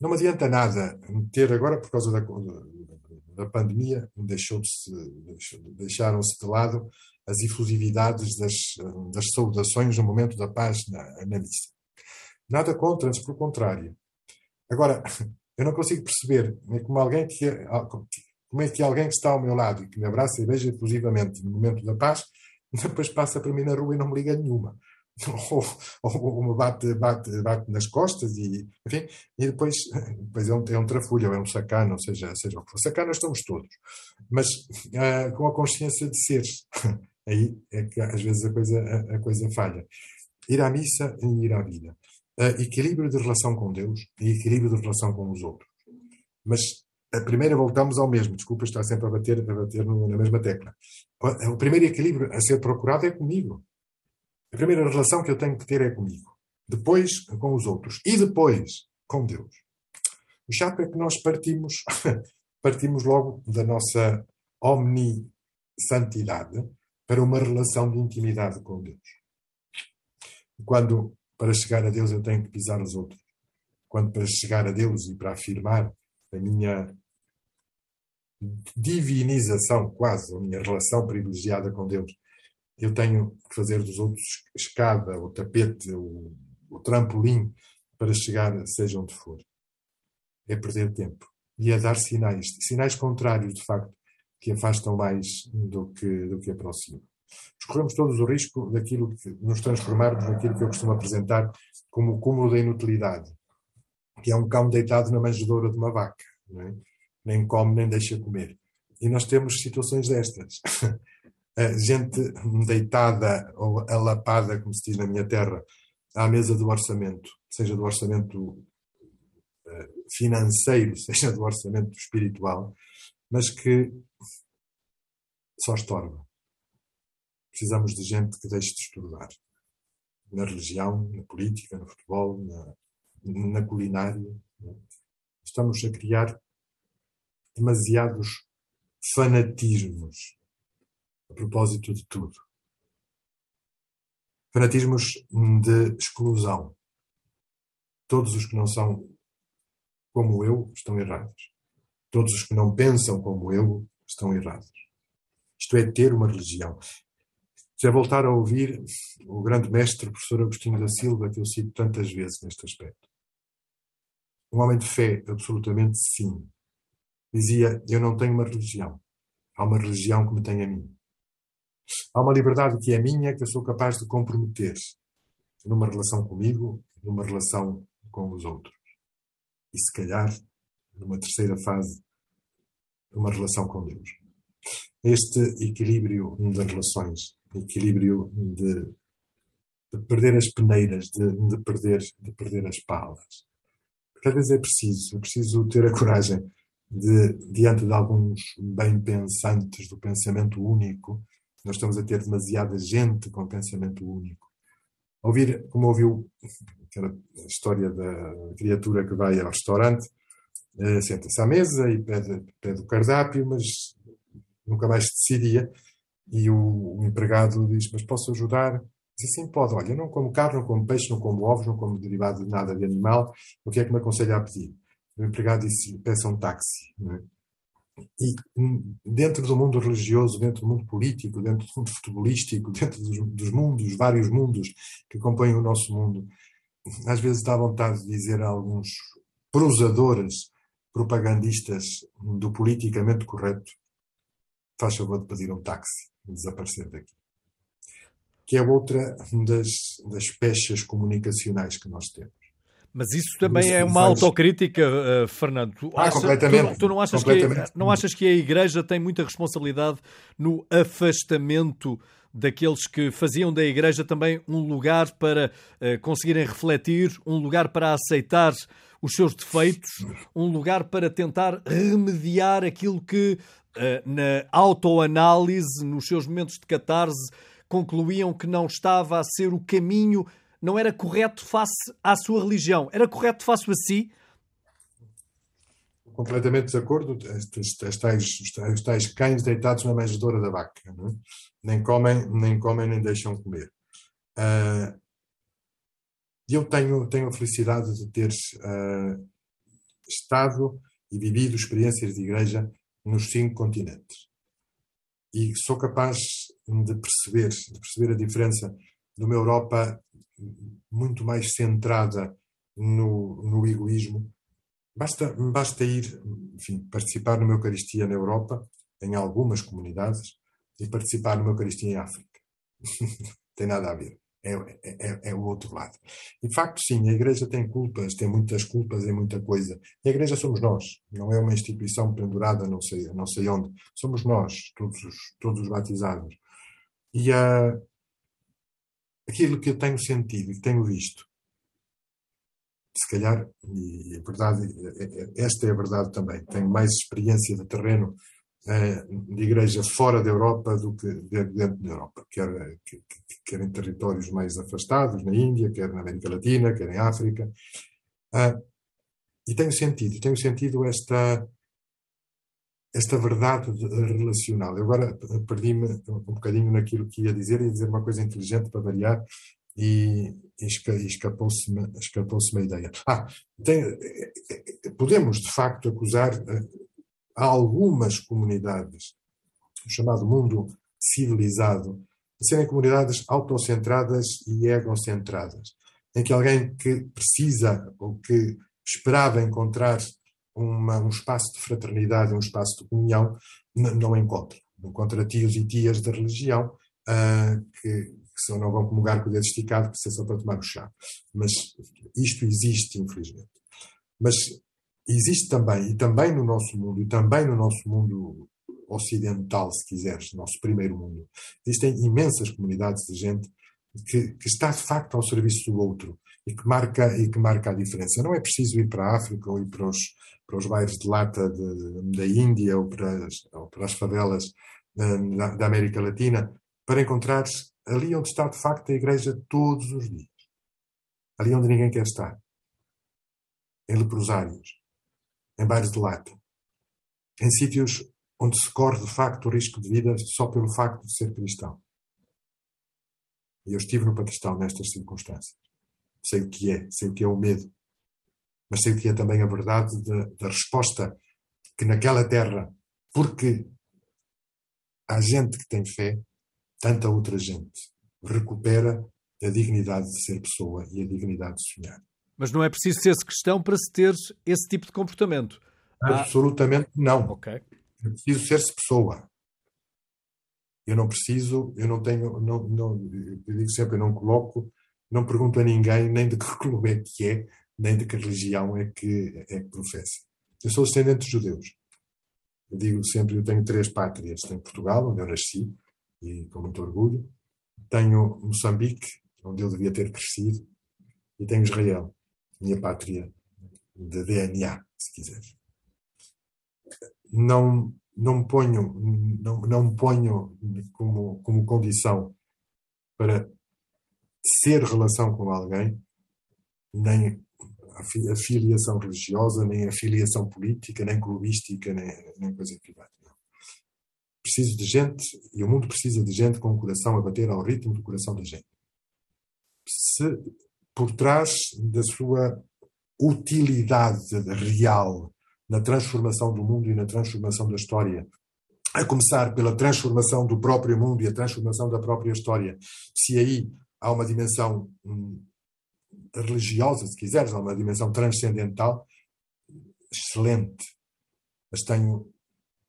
Speaker 2: Não adianta nada ter agora, por causa da, da pandemia, deixou-se, deixaram-se de lado as efusividades das, das saudações no momento da paz na, na missa. Nada contra, antes pelo contrário. Agora, eu não consigo perceber como alguém que como é que alguém que está ao meu lado e que me abraça e beija efusivamente no momento da paz, depois passa para mim na rua e não me liga nenhuma. Ou, ou, me bate, bate, bate nas costas e, enfim, e depois, depois é, um, é um trafulho, é um sacana, ou seja, seja o que for. Sacanas estamos todos, mas uh, com a consciência de seres. Aí é que às vezes a coisa, a, a coisa falha. Ir à missa e ir à vida uh, equilíbrio de relação com Deus e equilíbrio de relação com os outros. Mas a primeira voltamos ao mesmo, desculpa estar sempre a bater, a bater na mesma tecla. O primeiro equilíbrio a ser procurado é comigo. A primeira relação que eu tenho que ter é comigo. Depois com os outros. E depois com Deus. O chato é que nós partimos, partimos logo da nossa omni-santidade para uma relação de intimidade com Deus. Quando para chegar a Deus eu tenho que pisar os outros. Quando para chegar a Deus e para afirmar a minha divinização, quase, a minha relação privilegiada com Deus, eu tenho que fazer dos outros escada, o tapete, o, o trampolim para chegar, seja onde for. É perder tempo. E é dar sinais, sinais contrários, de facto, que afastam mais do que, do que aproximam corremos todos o risco daquilo que nos transformarmos naquilo que eu costumo apresentar como o cúmulo da inutilidade, que é um cão deitado na manjedoura de uma vaca, é? Nem come nem deixa comer. E nós temos situações destas. gente deitada ou alapada, como se diz na minha terra, à mesa do orçamento, seja do orçamento eh, financeiro, seja do orçamento espiritual, mas que só estorba. Precisamos de gente que deixe de estudar. Na religião, na política, no futebol, na, na culinária. Né? Estamos a criar demasiados fanatismos a propósito de tudo. Fanatismos de exclusão. Todos os que não são como eu estão errados. Todos os que não pensam como eu estão errados. Isto é ter uma religião é voltar a ouvir o grande mestre, o professor Agostinho da Silva, que eu cito tantas vezes neste aspecto. Um homem de fé, absolutamente sim. Dizia: Eu não tenho uma religião. Há uma religião que me tem a mim. Há uma liberdade que é minha que eu sou capaz de comprometer numa relação comigo, numa relação com os outros. E se calhar, numa terceira fase, numa relação com Deus. Este equilíbrio das relações equilíbrio de, de, perder as peneiras, de, de, perder, de perder as palas. Porque às vezes é preciso, é preciso ter a coragem de, diante de alguns bem pensantes do pensamento único, nós estamos a ter demasiada gente com pensamento único. Ouvir, como ouviu aquela história da criatura que vai ao restaurante, eh, senta-se à mesa e pede, pede o cardápio, mas nunca mais decidia. E o, o empregado diz: Mas posso ajudar? Diz assim: Pode, olha, não como carne, não como peixe, não como ovos, não como derivado de nada de animal, o que é que me aconselha a pedir? O empregado disse: Peça um táxi. É? E dentro do mundo religioso, dentro do mundo político, dentro do mundo futebolístico, dentro dos, dos mundos, vários mundos que compõem o nosso mundo, às vezes dá vontade de dizer a alguns prosadores, propagandistas do politicamente correto, faz favor de pedir um táxi desaparecer daqui. Que é outra das, das peças comunicacionais que nós temos.
Speaker 1: Mas isso também é uma autocrítica, uh, Fernando. Tu,
Speaker 2: ah, completamente.
Speaker 1: Tu, tu, não, achas completamente. Que, não achas que a Igreja tem muita responsabilidade no afastamento daqueles que faziam da Igreja também um lugar para uh, conseguirem refletir, um lugar para aceitar os seus defeitos, um lugar para tentar remediar aquilo que, uh, na autoanálise, nos seus momentos de catarse, concluíam que não estava a ser o caminho, não era correto face à sua religião, era correto face a si?
Speaker 2: completamente de acordo, os tais, os tais cães deitados na manjedoura da vaca, é? nem comem, nem comem, nem deixam comer. Uh, eu tenho, tenho a felicidade de ter uh, estado e vivido experiências de igreja nos cinco continentes. E sou capaz de perceber, de perceber a diferença de uma Europa muito mais centrada no, no egoísmo Basta, basta ir, enfim, participar numa Eucaristia na Europa, em algumas comunidades, e participar numa Eucaristia em África. tem nada a ver. É, é, é, é, o outro lado. De facto, sim, a Igreja tem culpas, tem muitas culpas em muita coisa. E a Igreja somos nós, não é uma instituição pendurada não sei, não sei onde. Somos nós, todos os, todos os batizados. E uh, aquilo que eu tenho sentido e tenho visto se calhar, e a verdade, esta é a verdade também, tenho mais experiência de terreno eh, de igreja fora da Europa do que dentro da Europa, quer, quer em territórios mais afastados, na Índia, quer na América Latina, quer em África. Ah, e tenho sentido, tenho sentido esta, esta verdade relacional. Eu agora perdi-me um bocadinho naquilo que ia dizer, ia dizer uma coisa inteligente para variar, e, escapou-se-me escapou uma ideia. Ah, tem, podemos de facto acusar eh, algumas comunidades, o chamado mundo civilizado, de serem comunidades autocentradas e egocentradas, em que alguém que precisa ou que esperava encontrar uma, um espaço de fraternidade, um espaço de comunhão, não encontra. Encontra tios e tias da religião uh, que, que só não vão comungar com o dedo esticado, que é só para tomar o chá. Mas isto existe, infelizmente. Mas existe também, e também no nosso mundo, e também no nosso mundo ocidental, se quiseres, nosso primeiro mundo, existem imensas comunidades de gente que, que, está de facto ao serviço do outro e que marca e que marca a diferença. Não é preciso ir para a África ou ir para os, para os bairros de lata da Índia ou para as, ou para as favelas eh, da, América Latina para encontrar ali onde está de facto a igreja todos os dias. Ali onde ninguém quer estar. Em leprosários, em bares de lata, em sítios onde se corre de facto o risco de vida só pelo facto de ser cristão. E eu estive no Paquistão nestas circunstâncias. Sei o que é, sei o que é o medo, mas sei o que é também a verdade da resposta que naquela terra, porque há gente que tem fé, tanta outra gente recupera a dignidade de ser pessoa e a dignidade de sonhar.
Speaker 1: Mas não é preciso ser-se cristão para se ter esse tipo de comportamento?
Speaker 2: Absolutamente não.
Speaker 1: Ok.
Speaker 2: É preciso ser-se pessoa. Eu não preciso, eu não tenho, não, não, eu digo sempre, eu não coloco, não pergunto a ninguém nem de que clube é que é, nem de que religião é que, é que professa. Eu sou descendente de judeus. Eu digo sempre, eu tenho três pátrias. Tenho Portugal, onde eu nasci, e com muito orgulho. Tenho Moçambique, onde eu devia ter crescido, e tenho Israel, minha pátria de DNA, se quiser. Não, não ponho, não, não ponho como, como condição para ser relação com alguém, nem a filiação religiosa, nem a filiação política, nem clubística, nem, nem coisa privada. Preciso de gente, e o mundo precisa de gente com o coração a bater ao ritmo do coração da gente. Se por trás da sua utilidade real na transformação do mundo e na transformação da história, a começar pela transformação do próprio mundo e a transformação da própria história, se aí há uma dimensão hum, religiosa, se quiseres, há uma dimensão transcendental, excelente. Mas tenho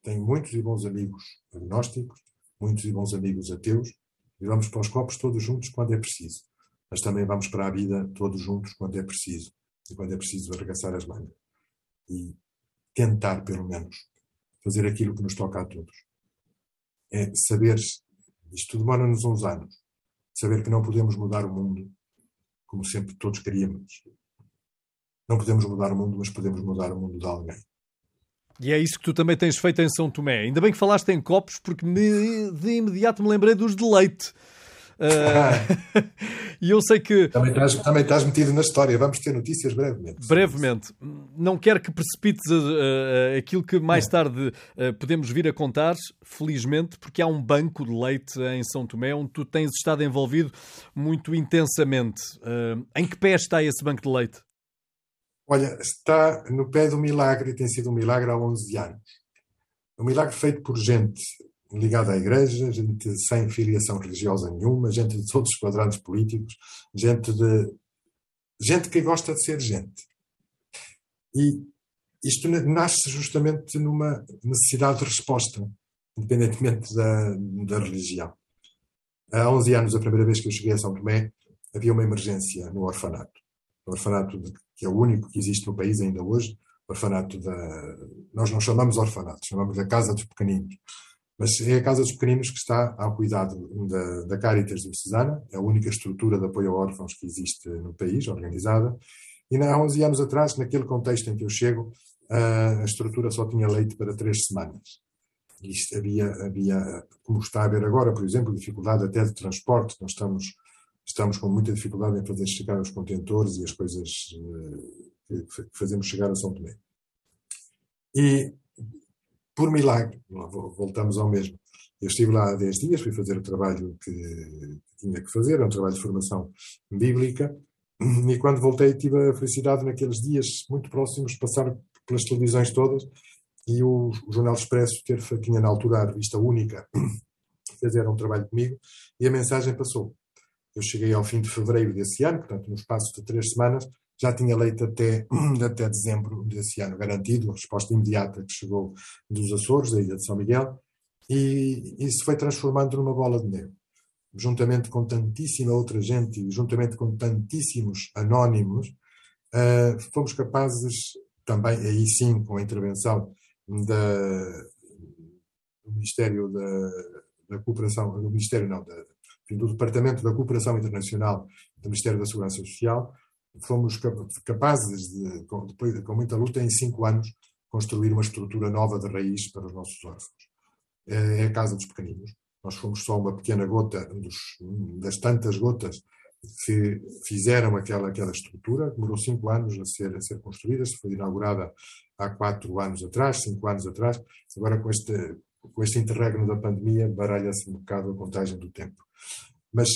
Speaker 2: tenho muitos e bons amigos agnósticos, muitos e bons amigos ateus, e vamos para os copos todos juntos quando é preciso. Mas também vamos para a vida todos juntos quando é preciso. E quando é preciso arregaçar as mangas. E tentar, pelo menos, fazer aquilo que nos toca a todos. É saber, isto demora-nos uns anos, saber que não podemos mudar o mundo como sempre todos queríamos. Não podemos mudar o mundo, mas podemos mudar o mundo de alguém.
Speaker 1: E é isso que tu também tens feito em São Tomé. Ainda bem que falaste em copos, porque me, de imediato me lembrei dos de leite. Uh, e eu sei que.
Speaker 2: Também estás, também estás metido na história. Vamos ter notícias brevemente.
Speaker 1: Brevemente. Não quero que precipites uh, uh, aquilo que mais tarde podemos vir a contar, felizmente, porque há um banco de leite em São Tomé onde tu tens estado envolvido muito intensamente. em que pé está esse banco de leite?
Speaker 2: Olha, está no pé do milagre e tem sido um milagre há 11 anos. Um milagre feito por gente ligada à igreja, gente sem filiação religiosa nenhuma, gente de todos os quadrantes políticos, gente de gente que gosta de ser gente. E isto nasce justamente numa necessidade de resposta, independentemente da, da religião. Há 11 anos, a primeira vez que eu cheguei a São Tomé, havia uma emergência no orfanato. O orfanato de que é o único que existe no país ainda hoje, orfanato da. Nós não chamamos orfanato, chamamos da Casa dos Pequeninos. Mas é a Casa dos Pequeninos que está ao cuidado da, da Caritas Diocesana, é a única estrutura de apoio a órfãos que existe no país, organizada. E há 11 anos atrás, naquele contexto em que eu chego, a estrutura só tinha leite para três semanas. Isto havia, havia, como está a haver agora, por exemplo, dificuldade até de transporte. Nós estamos estamos com muita dificuldade em fazer chegar os contentores e as coisas eh, que fazemos chegar a São Tomé. E, por milagre, voltamos ao mesmo. Eu estive lá há 10 dias, fui fazer o trabalho que tinha que fazer, é um trabalho de formação bíblica, e quando voltei tive a felicidade naqueles dias muito próximos de passar pelas televisões todas e o, o Jornal Expresso ter, tinha na altura a revista única, fizeram um trabalho comigo e a mensagem passou. Eu cheguei ao fim de fevereiro desse ano, portanto, no espaço de três semanas, já tinha leite até, até dezembro desse ano garantido, a resposta imediata que chegou dos Açores, da ilha de São Miguel, e isso foi transformando numa bola de neve. Juntamente com tantíssima outra gente juntamente com tantíssimos anónimos, uh, fomos capazes, também aí sim com a intervenção da, do Ministério da, da Cooperação, do Ministério não, da, do Departamento da Cooperação Internacional do Ministério da Segurança Social, fomos capazes, de, depois de, com muita luta, em cinco anos, construir uma estrutura nova de raiz para os nossos órfãos. É, é a Casa dos Pequeninos. Nós fomos só uma pequena gota dos, das tantas gotas que fizeram aquela, aquela estrutura. Demorou cinco anos a ser, a ser construída, foi inaugurada há quatro anos atrás, cinco anos atrás. Agora, com este, com este interregno da pandemia, baralha-se um bocado a contagem do tempo. Mas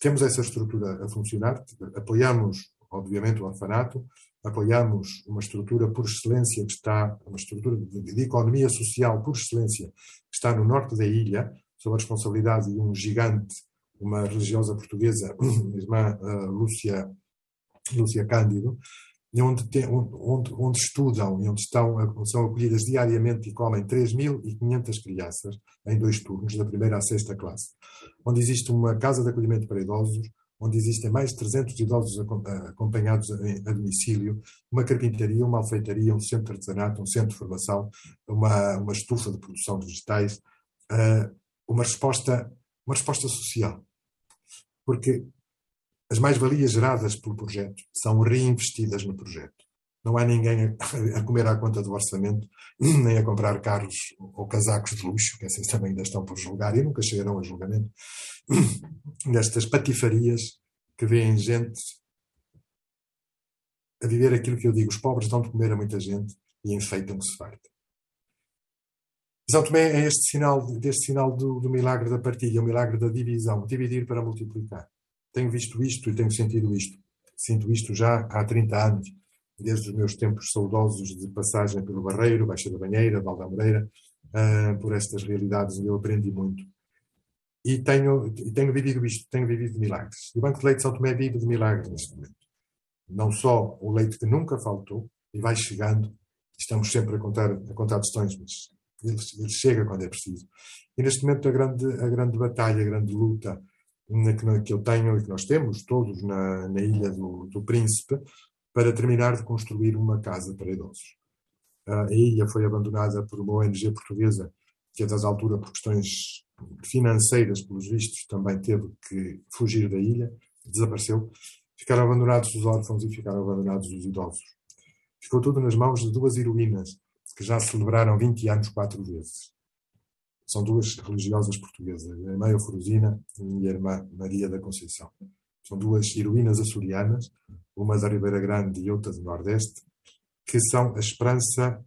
Speaker 2: temos essa estrutura a funcionar, apoiamos, obviamente, o orfanato, apoiamos uma estrutura por excelência que está, uma estrutura de, de, economia social por excelência que está no norte da ilha, sob a responsabilidade de um gigante, uma religiosa portuguesa, a irmã uh, Lúcia, Lúcia Cândido, onde, tem, onde, onde, estudam e onde estão, são acolhidas diariamente e comem 3.500 crianças em dois turnos, da primeira à sexta classe. Onde existe uma casa de acolhimento para idosos, onde existem mais de 300 idosos acompanhados a domicílio, uma carpintaria, uma alfeitaria, um centro de artesanato, um centro de formação, uma, uma estufa de produção de vegetais, uma resposta, uma resposta social. Porque as mais-valias geradas pelo projeto são reinvestidas no projeto. Não há ninguém a, comer à conta do orçamento, nem a comprar carros ou casacos de luxo, que esses também ainda estão por julgar e nunca chegarão a julgamento, nestas patifarias que vêem gente a viver aquilo que eu digo: os pobres dão de comer a muita gente e enfeitam que se farta. São Tomé é este sinal, deste sinal do, do milagre da partilha, o milagre da divisão, dividir para multiplicar tenho visto isto e tenho sentido isto. Sinto isto já há 30 anos, desde os meus tempos saudosos de passagem pelo Barreiro, Baixa da Banheira, Valda Moreira, uh, por estas realidades onde eu aprendi muito. E tenho, tenho vivido isto, tenho vivido milagres. E o Banco de Leite São Tomé vive de milagres neste momento. Não só o leite que nunca faltou e vai chegando, estamos sempre a contar, a contar questões, mas ele, ele chega quando é preciso. E neste momento a grande, a grande batalha, a grande luta, que eu tenho e que nós temos todos na, na Ilha do, do, Príncipe, para terminar de construir uma casa para idosos. A ilha foi abandonada por uma ONG portuguesa que, a das alturas, por questões financeiras, pelos vistos, também teve que fugir da ilha, desapareceu. Ficaram abandonados os órfãos e ficaram abandonados os idosos. Ficou tudo nas mãos de duas heroínas que já celebraram 20 anos quatro vezes. São duas religiosas portuguesas, a irmã Euforosina e a irmã Maria da Conceição. São duas heroínas açorianas, uma da Ribeira Grande e outra do Nordeste, que são a esperança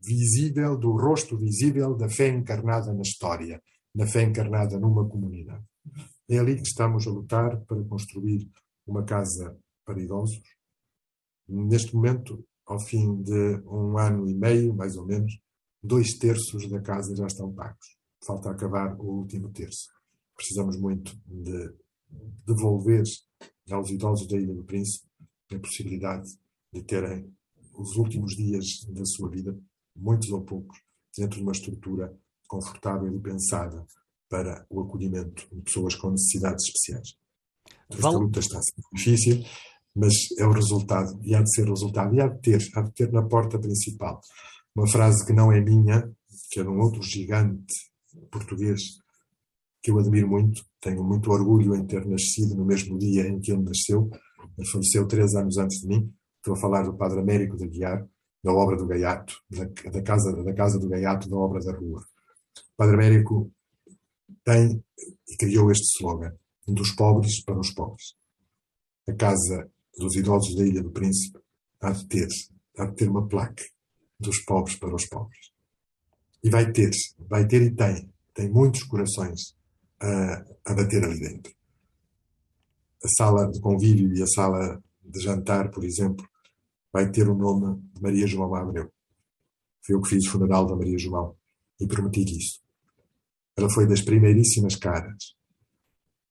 Speaker 2: visível, do rosto visível da fé encarnada na história, na fé encarnada numa comunidade. É ali que estamos a lutar para construir uma casa para idosos. Neste momento, ao fim de um ano e meio, mais ou menos, dois terços da casa já estão pagos. Falta acabar o último terço. Precisamos muito de devolver aos idosos da Ilha do Príncipe a possibilidade de terem os últimos dias da sua vida, muitos ou poucos, dentro de uma estrutura confortável e pensada para o acolhimento de pessoas com necessidades especiais. Esta luta está a ser difícil, mas é o resultado, e há de ser o resultado, e há de ter, há de ter na porta principal uma frase que não é minha, que é de um outro gigante português que eu admiro muito, tenho muito orgulho em ter nascido no mesmo dia em que ele nasceu, ele faleceu três anos antes de mim, estou a falar do Padre Américo de Guiar, da obra do Gaiato, da, da, casa, da casa do Gaiato, da obra da rua. O Padre Américo tem e criou este slogan, dos pobres para os pobres. A casa dos idosos da Ilha do Príncipe há de ter, há de ter uma placa dos pobres para os pobres. E vai ter, vai ter e tem, tem muitos corações a, a bater ali dentro. A sala de convívio e a sala de jantar, por exemplo, vai ter o nome de Maria João Abreu. Foi eu que fiz o funeral da Maria João e prometi isso. Ela foi das primeiríssimas caras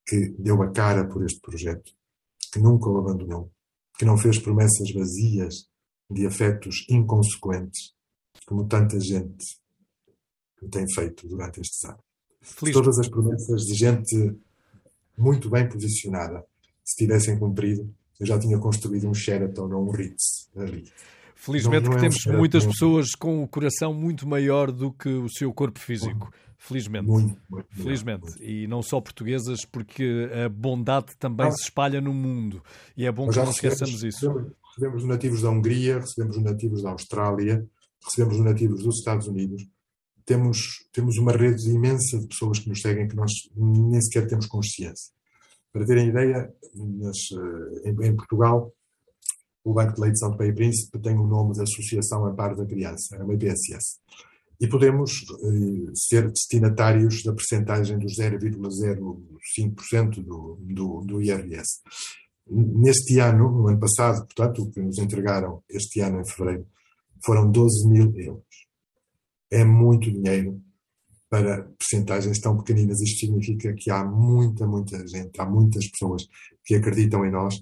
Speaker 2: que deu a cara por este projeto, que nunca o abandonou, que não fez promessas vazias de afetos inconsequentes, como tanta gente tem feito durante estes anos. Feliz. Todas as promessas de gente muito bem posicionada, se tivessem cumprido, eu já tinha construído um Sheraton ou um Ritz ali.
Speaker 1: Felizmente não, não que é temos muitas pessoas com o coração muito maior do que o seu corpo físico. Felizmente.
Speaker 2: Muito, muito
Speaker 1: Felizmente. Muito. E não só portuguesas, porque a bondade também ah. se espalha no mundo. E é bom que não esqueçamos isso.
Speaker 2: Recebemos, recebemos nativos da Hungria, recebemos nativos da Austrália, recebemos nativos dos Estados Unidos. Temos, temos uma rede imensa de pessoas que nos seguem que nós nem sequer temos consciência. Para terem ideia, nas, eh, em, em, Portugal, o Banco de Leite São Tomé e Príncipe tem o nome de Associação Amparo da Criança, é uma IPSS. E podemos eh, ser destinatários da percentagem dos 0,05% do, do, do IRS. Neste ano, no ano passado, portanto, o que nos entregaram este ano, em fevereiro, foram 12 mil euros. É muito dinheiro para percentagens tão pequeninas. Isto significa que há muita, muita gente, há muitas pessoas que acreditam em nós,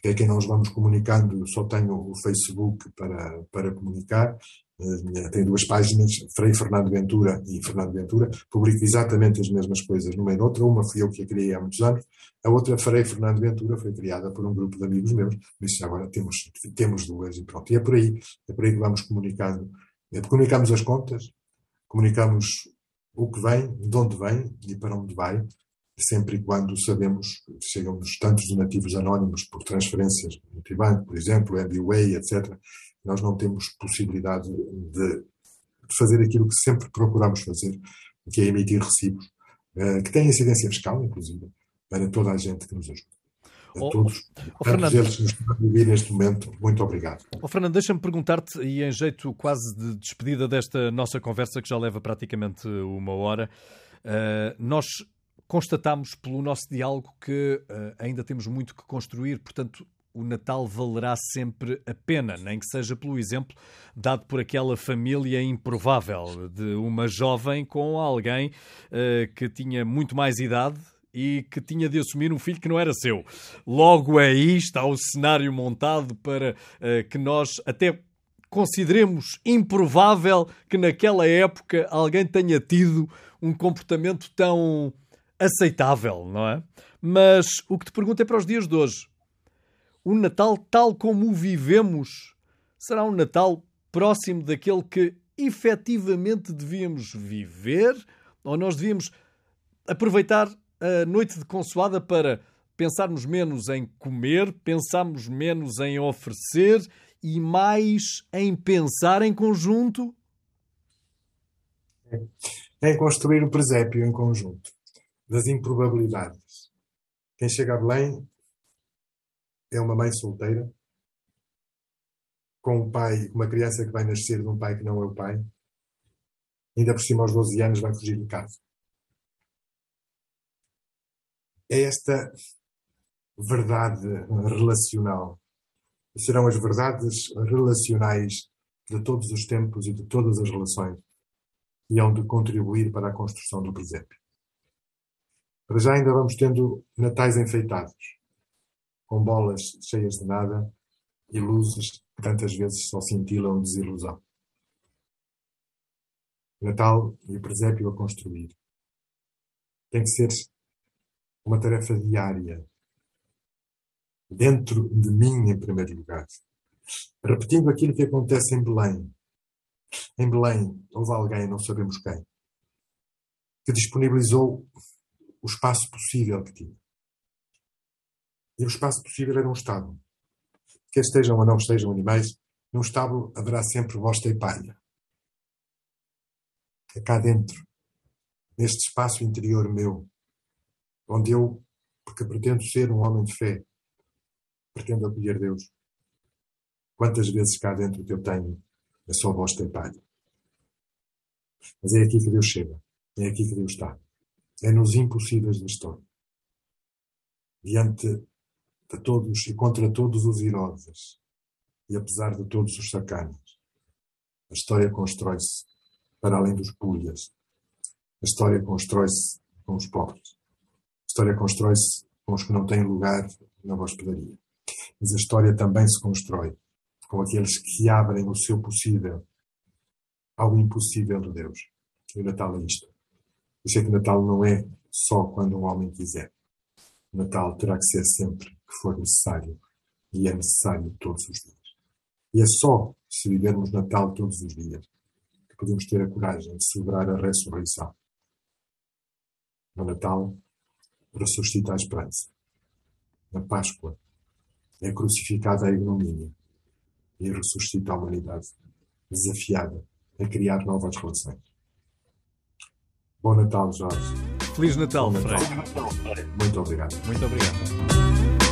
Speaker 2: que é quem nós vamos comunicando. Só tenho o Facebook para, para comunicar. Uh, tem duas páginas, Frei Fernando Ventura e Fernando Ventura, publico exatamente as mesmas coisas numa e noutra. Uma fui eu que a criei há muitos anos, a outra, Frei Fernando Ventura, foi criada por um grupo de amigos meus, isso agora temos, temos duas e pronto. E é por aí, é por aí que vamos comunicando. É, comunicamos as contas, comunicamos o que vem, de onde vem e para onde vai, sempre e quando sabemos, chegam-nos tantos donativos anónimos por transferências multibanco, por exemplo, MBWay, etc., nós não temos possibilidade de, fazer aquilo que sempre procuramos fazer, que é emitir recibos, uh, que têm incidência fiscal, inclusive, para toda a gente que nos ajuda. A todos, oh, Fernando, eles nos estão a ouvir neste momento, muito obrigado.
Speaker 1: Oh, Fernando, deixa-me perguntar-te, e em jeito quase de despedida desta nossa conversa, que já leva praticamente uma hora, uh, nós constatamos pelo nosso diálogo que uh, ainda temos muito que construir, portanto, o Natal valerá sempre a pena, nem que seja pelo exemplo dado por aquela família improvável de uma jovem com alguém uh, que tinha muito mais idade e que tinha de assumir um filho que não era seu. Logo aí está o cenário montado para uh, que nós até consideremos improvável que naquela época alguém tenha tido um comportamento tão aceitável, não é? Mas o que te pergunto é para os dias de hoje o Natal tal como o vivemos será um Natal próximo daquele que efetivamente devíamos viver? Ou nós devíamos aproveitar a noite de consoada para pensarmos menos em comer, pensarmos menos em oferecer e mais em pensar em conjunto?
Speaker 2: É construir o presépio em conjunto, das improbabilidades. Quem chega a Belém é uma mãe solteira, com um pai, uma criança que vai nascer de um pai que não é o pai, ainda por cima aos 12 anos vai fugir de casa. É esta verdade relacional. Serão as verdades relacionais de todos os tempos e de todas as relações e hão de contribuir para a construção do presépio. Para já ainda vamos tendo natais enfeitados, com bolas cheias de nada e luzes que tantas vezes só cintilam desilusão. Natal e presépio a construir. Tem que ser uma tarefa diária, dentro de mim em primeiro lugar. Repetindo aquilo que acontece em Belém. Em Belém houve alguém, não sabemos quem, que disponibilizou o espaço possível que tinha. E o espaço possível era um estábulo. Quer estejam ou não estejam animais, num estábulo haverá sempre bosta e palha. É cá dentro, neste espaço interior meu, onde eu, porque pretendo ser um homem de fé, pretendo acolher Deus. Quantas vezes cá dentro que eu tenho é só bosta e. Mas é aqui que Deus chega. É aqui que Deus está. É nos impossíveis da história. Diante de todos e contra todos os Herodes, e apesar de todos os sacanas, a história constrói-se para além dos pulhas. A história constrói-se com os pobres. História constrói-se com os que não têm lugar na hospedaria. Mas a história também se constrói com aqueles que abrem o seu possível ao impossível de Deus. E o Natal é isto. Eu sei que Natal não é só quando um homem quiser. O Natal terá que ser sempre que for necessário. E é necessário todos os dias. E é só se vivermos Natal todos os dias que podemos ter a coragem de celebrar a ressurreição. No Natal, ressuscita a esperança. Na Páscoa, é crucificada a ignomínia e ressuscita a humanidade, desafiada a criar novas relações. Bom Natal, Jorge.
Speaker 1: Feliz Natal,
Speaker 2: Bom Natal. Muito obrigado.
Speaker 1: Muito obrigado.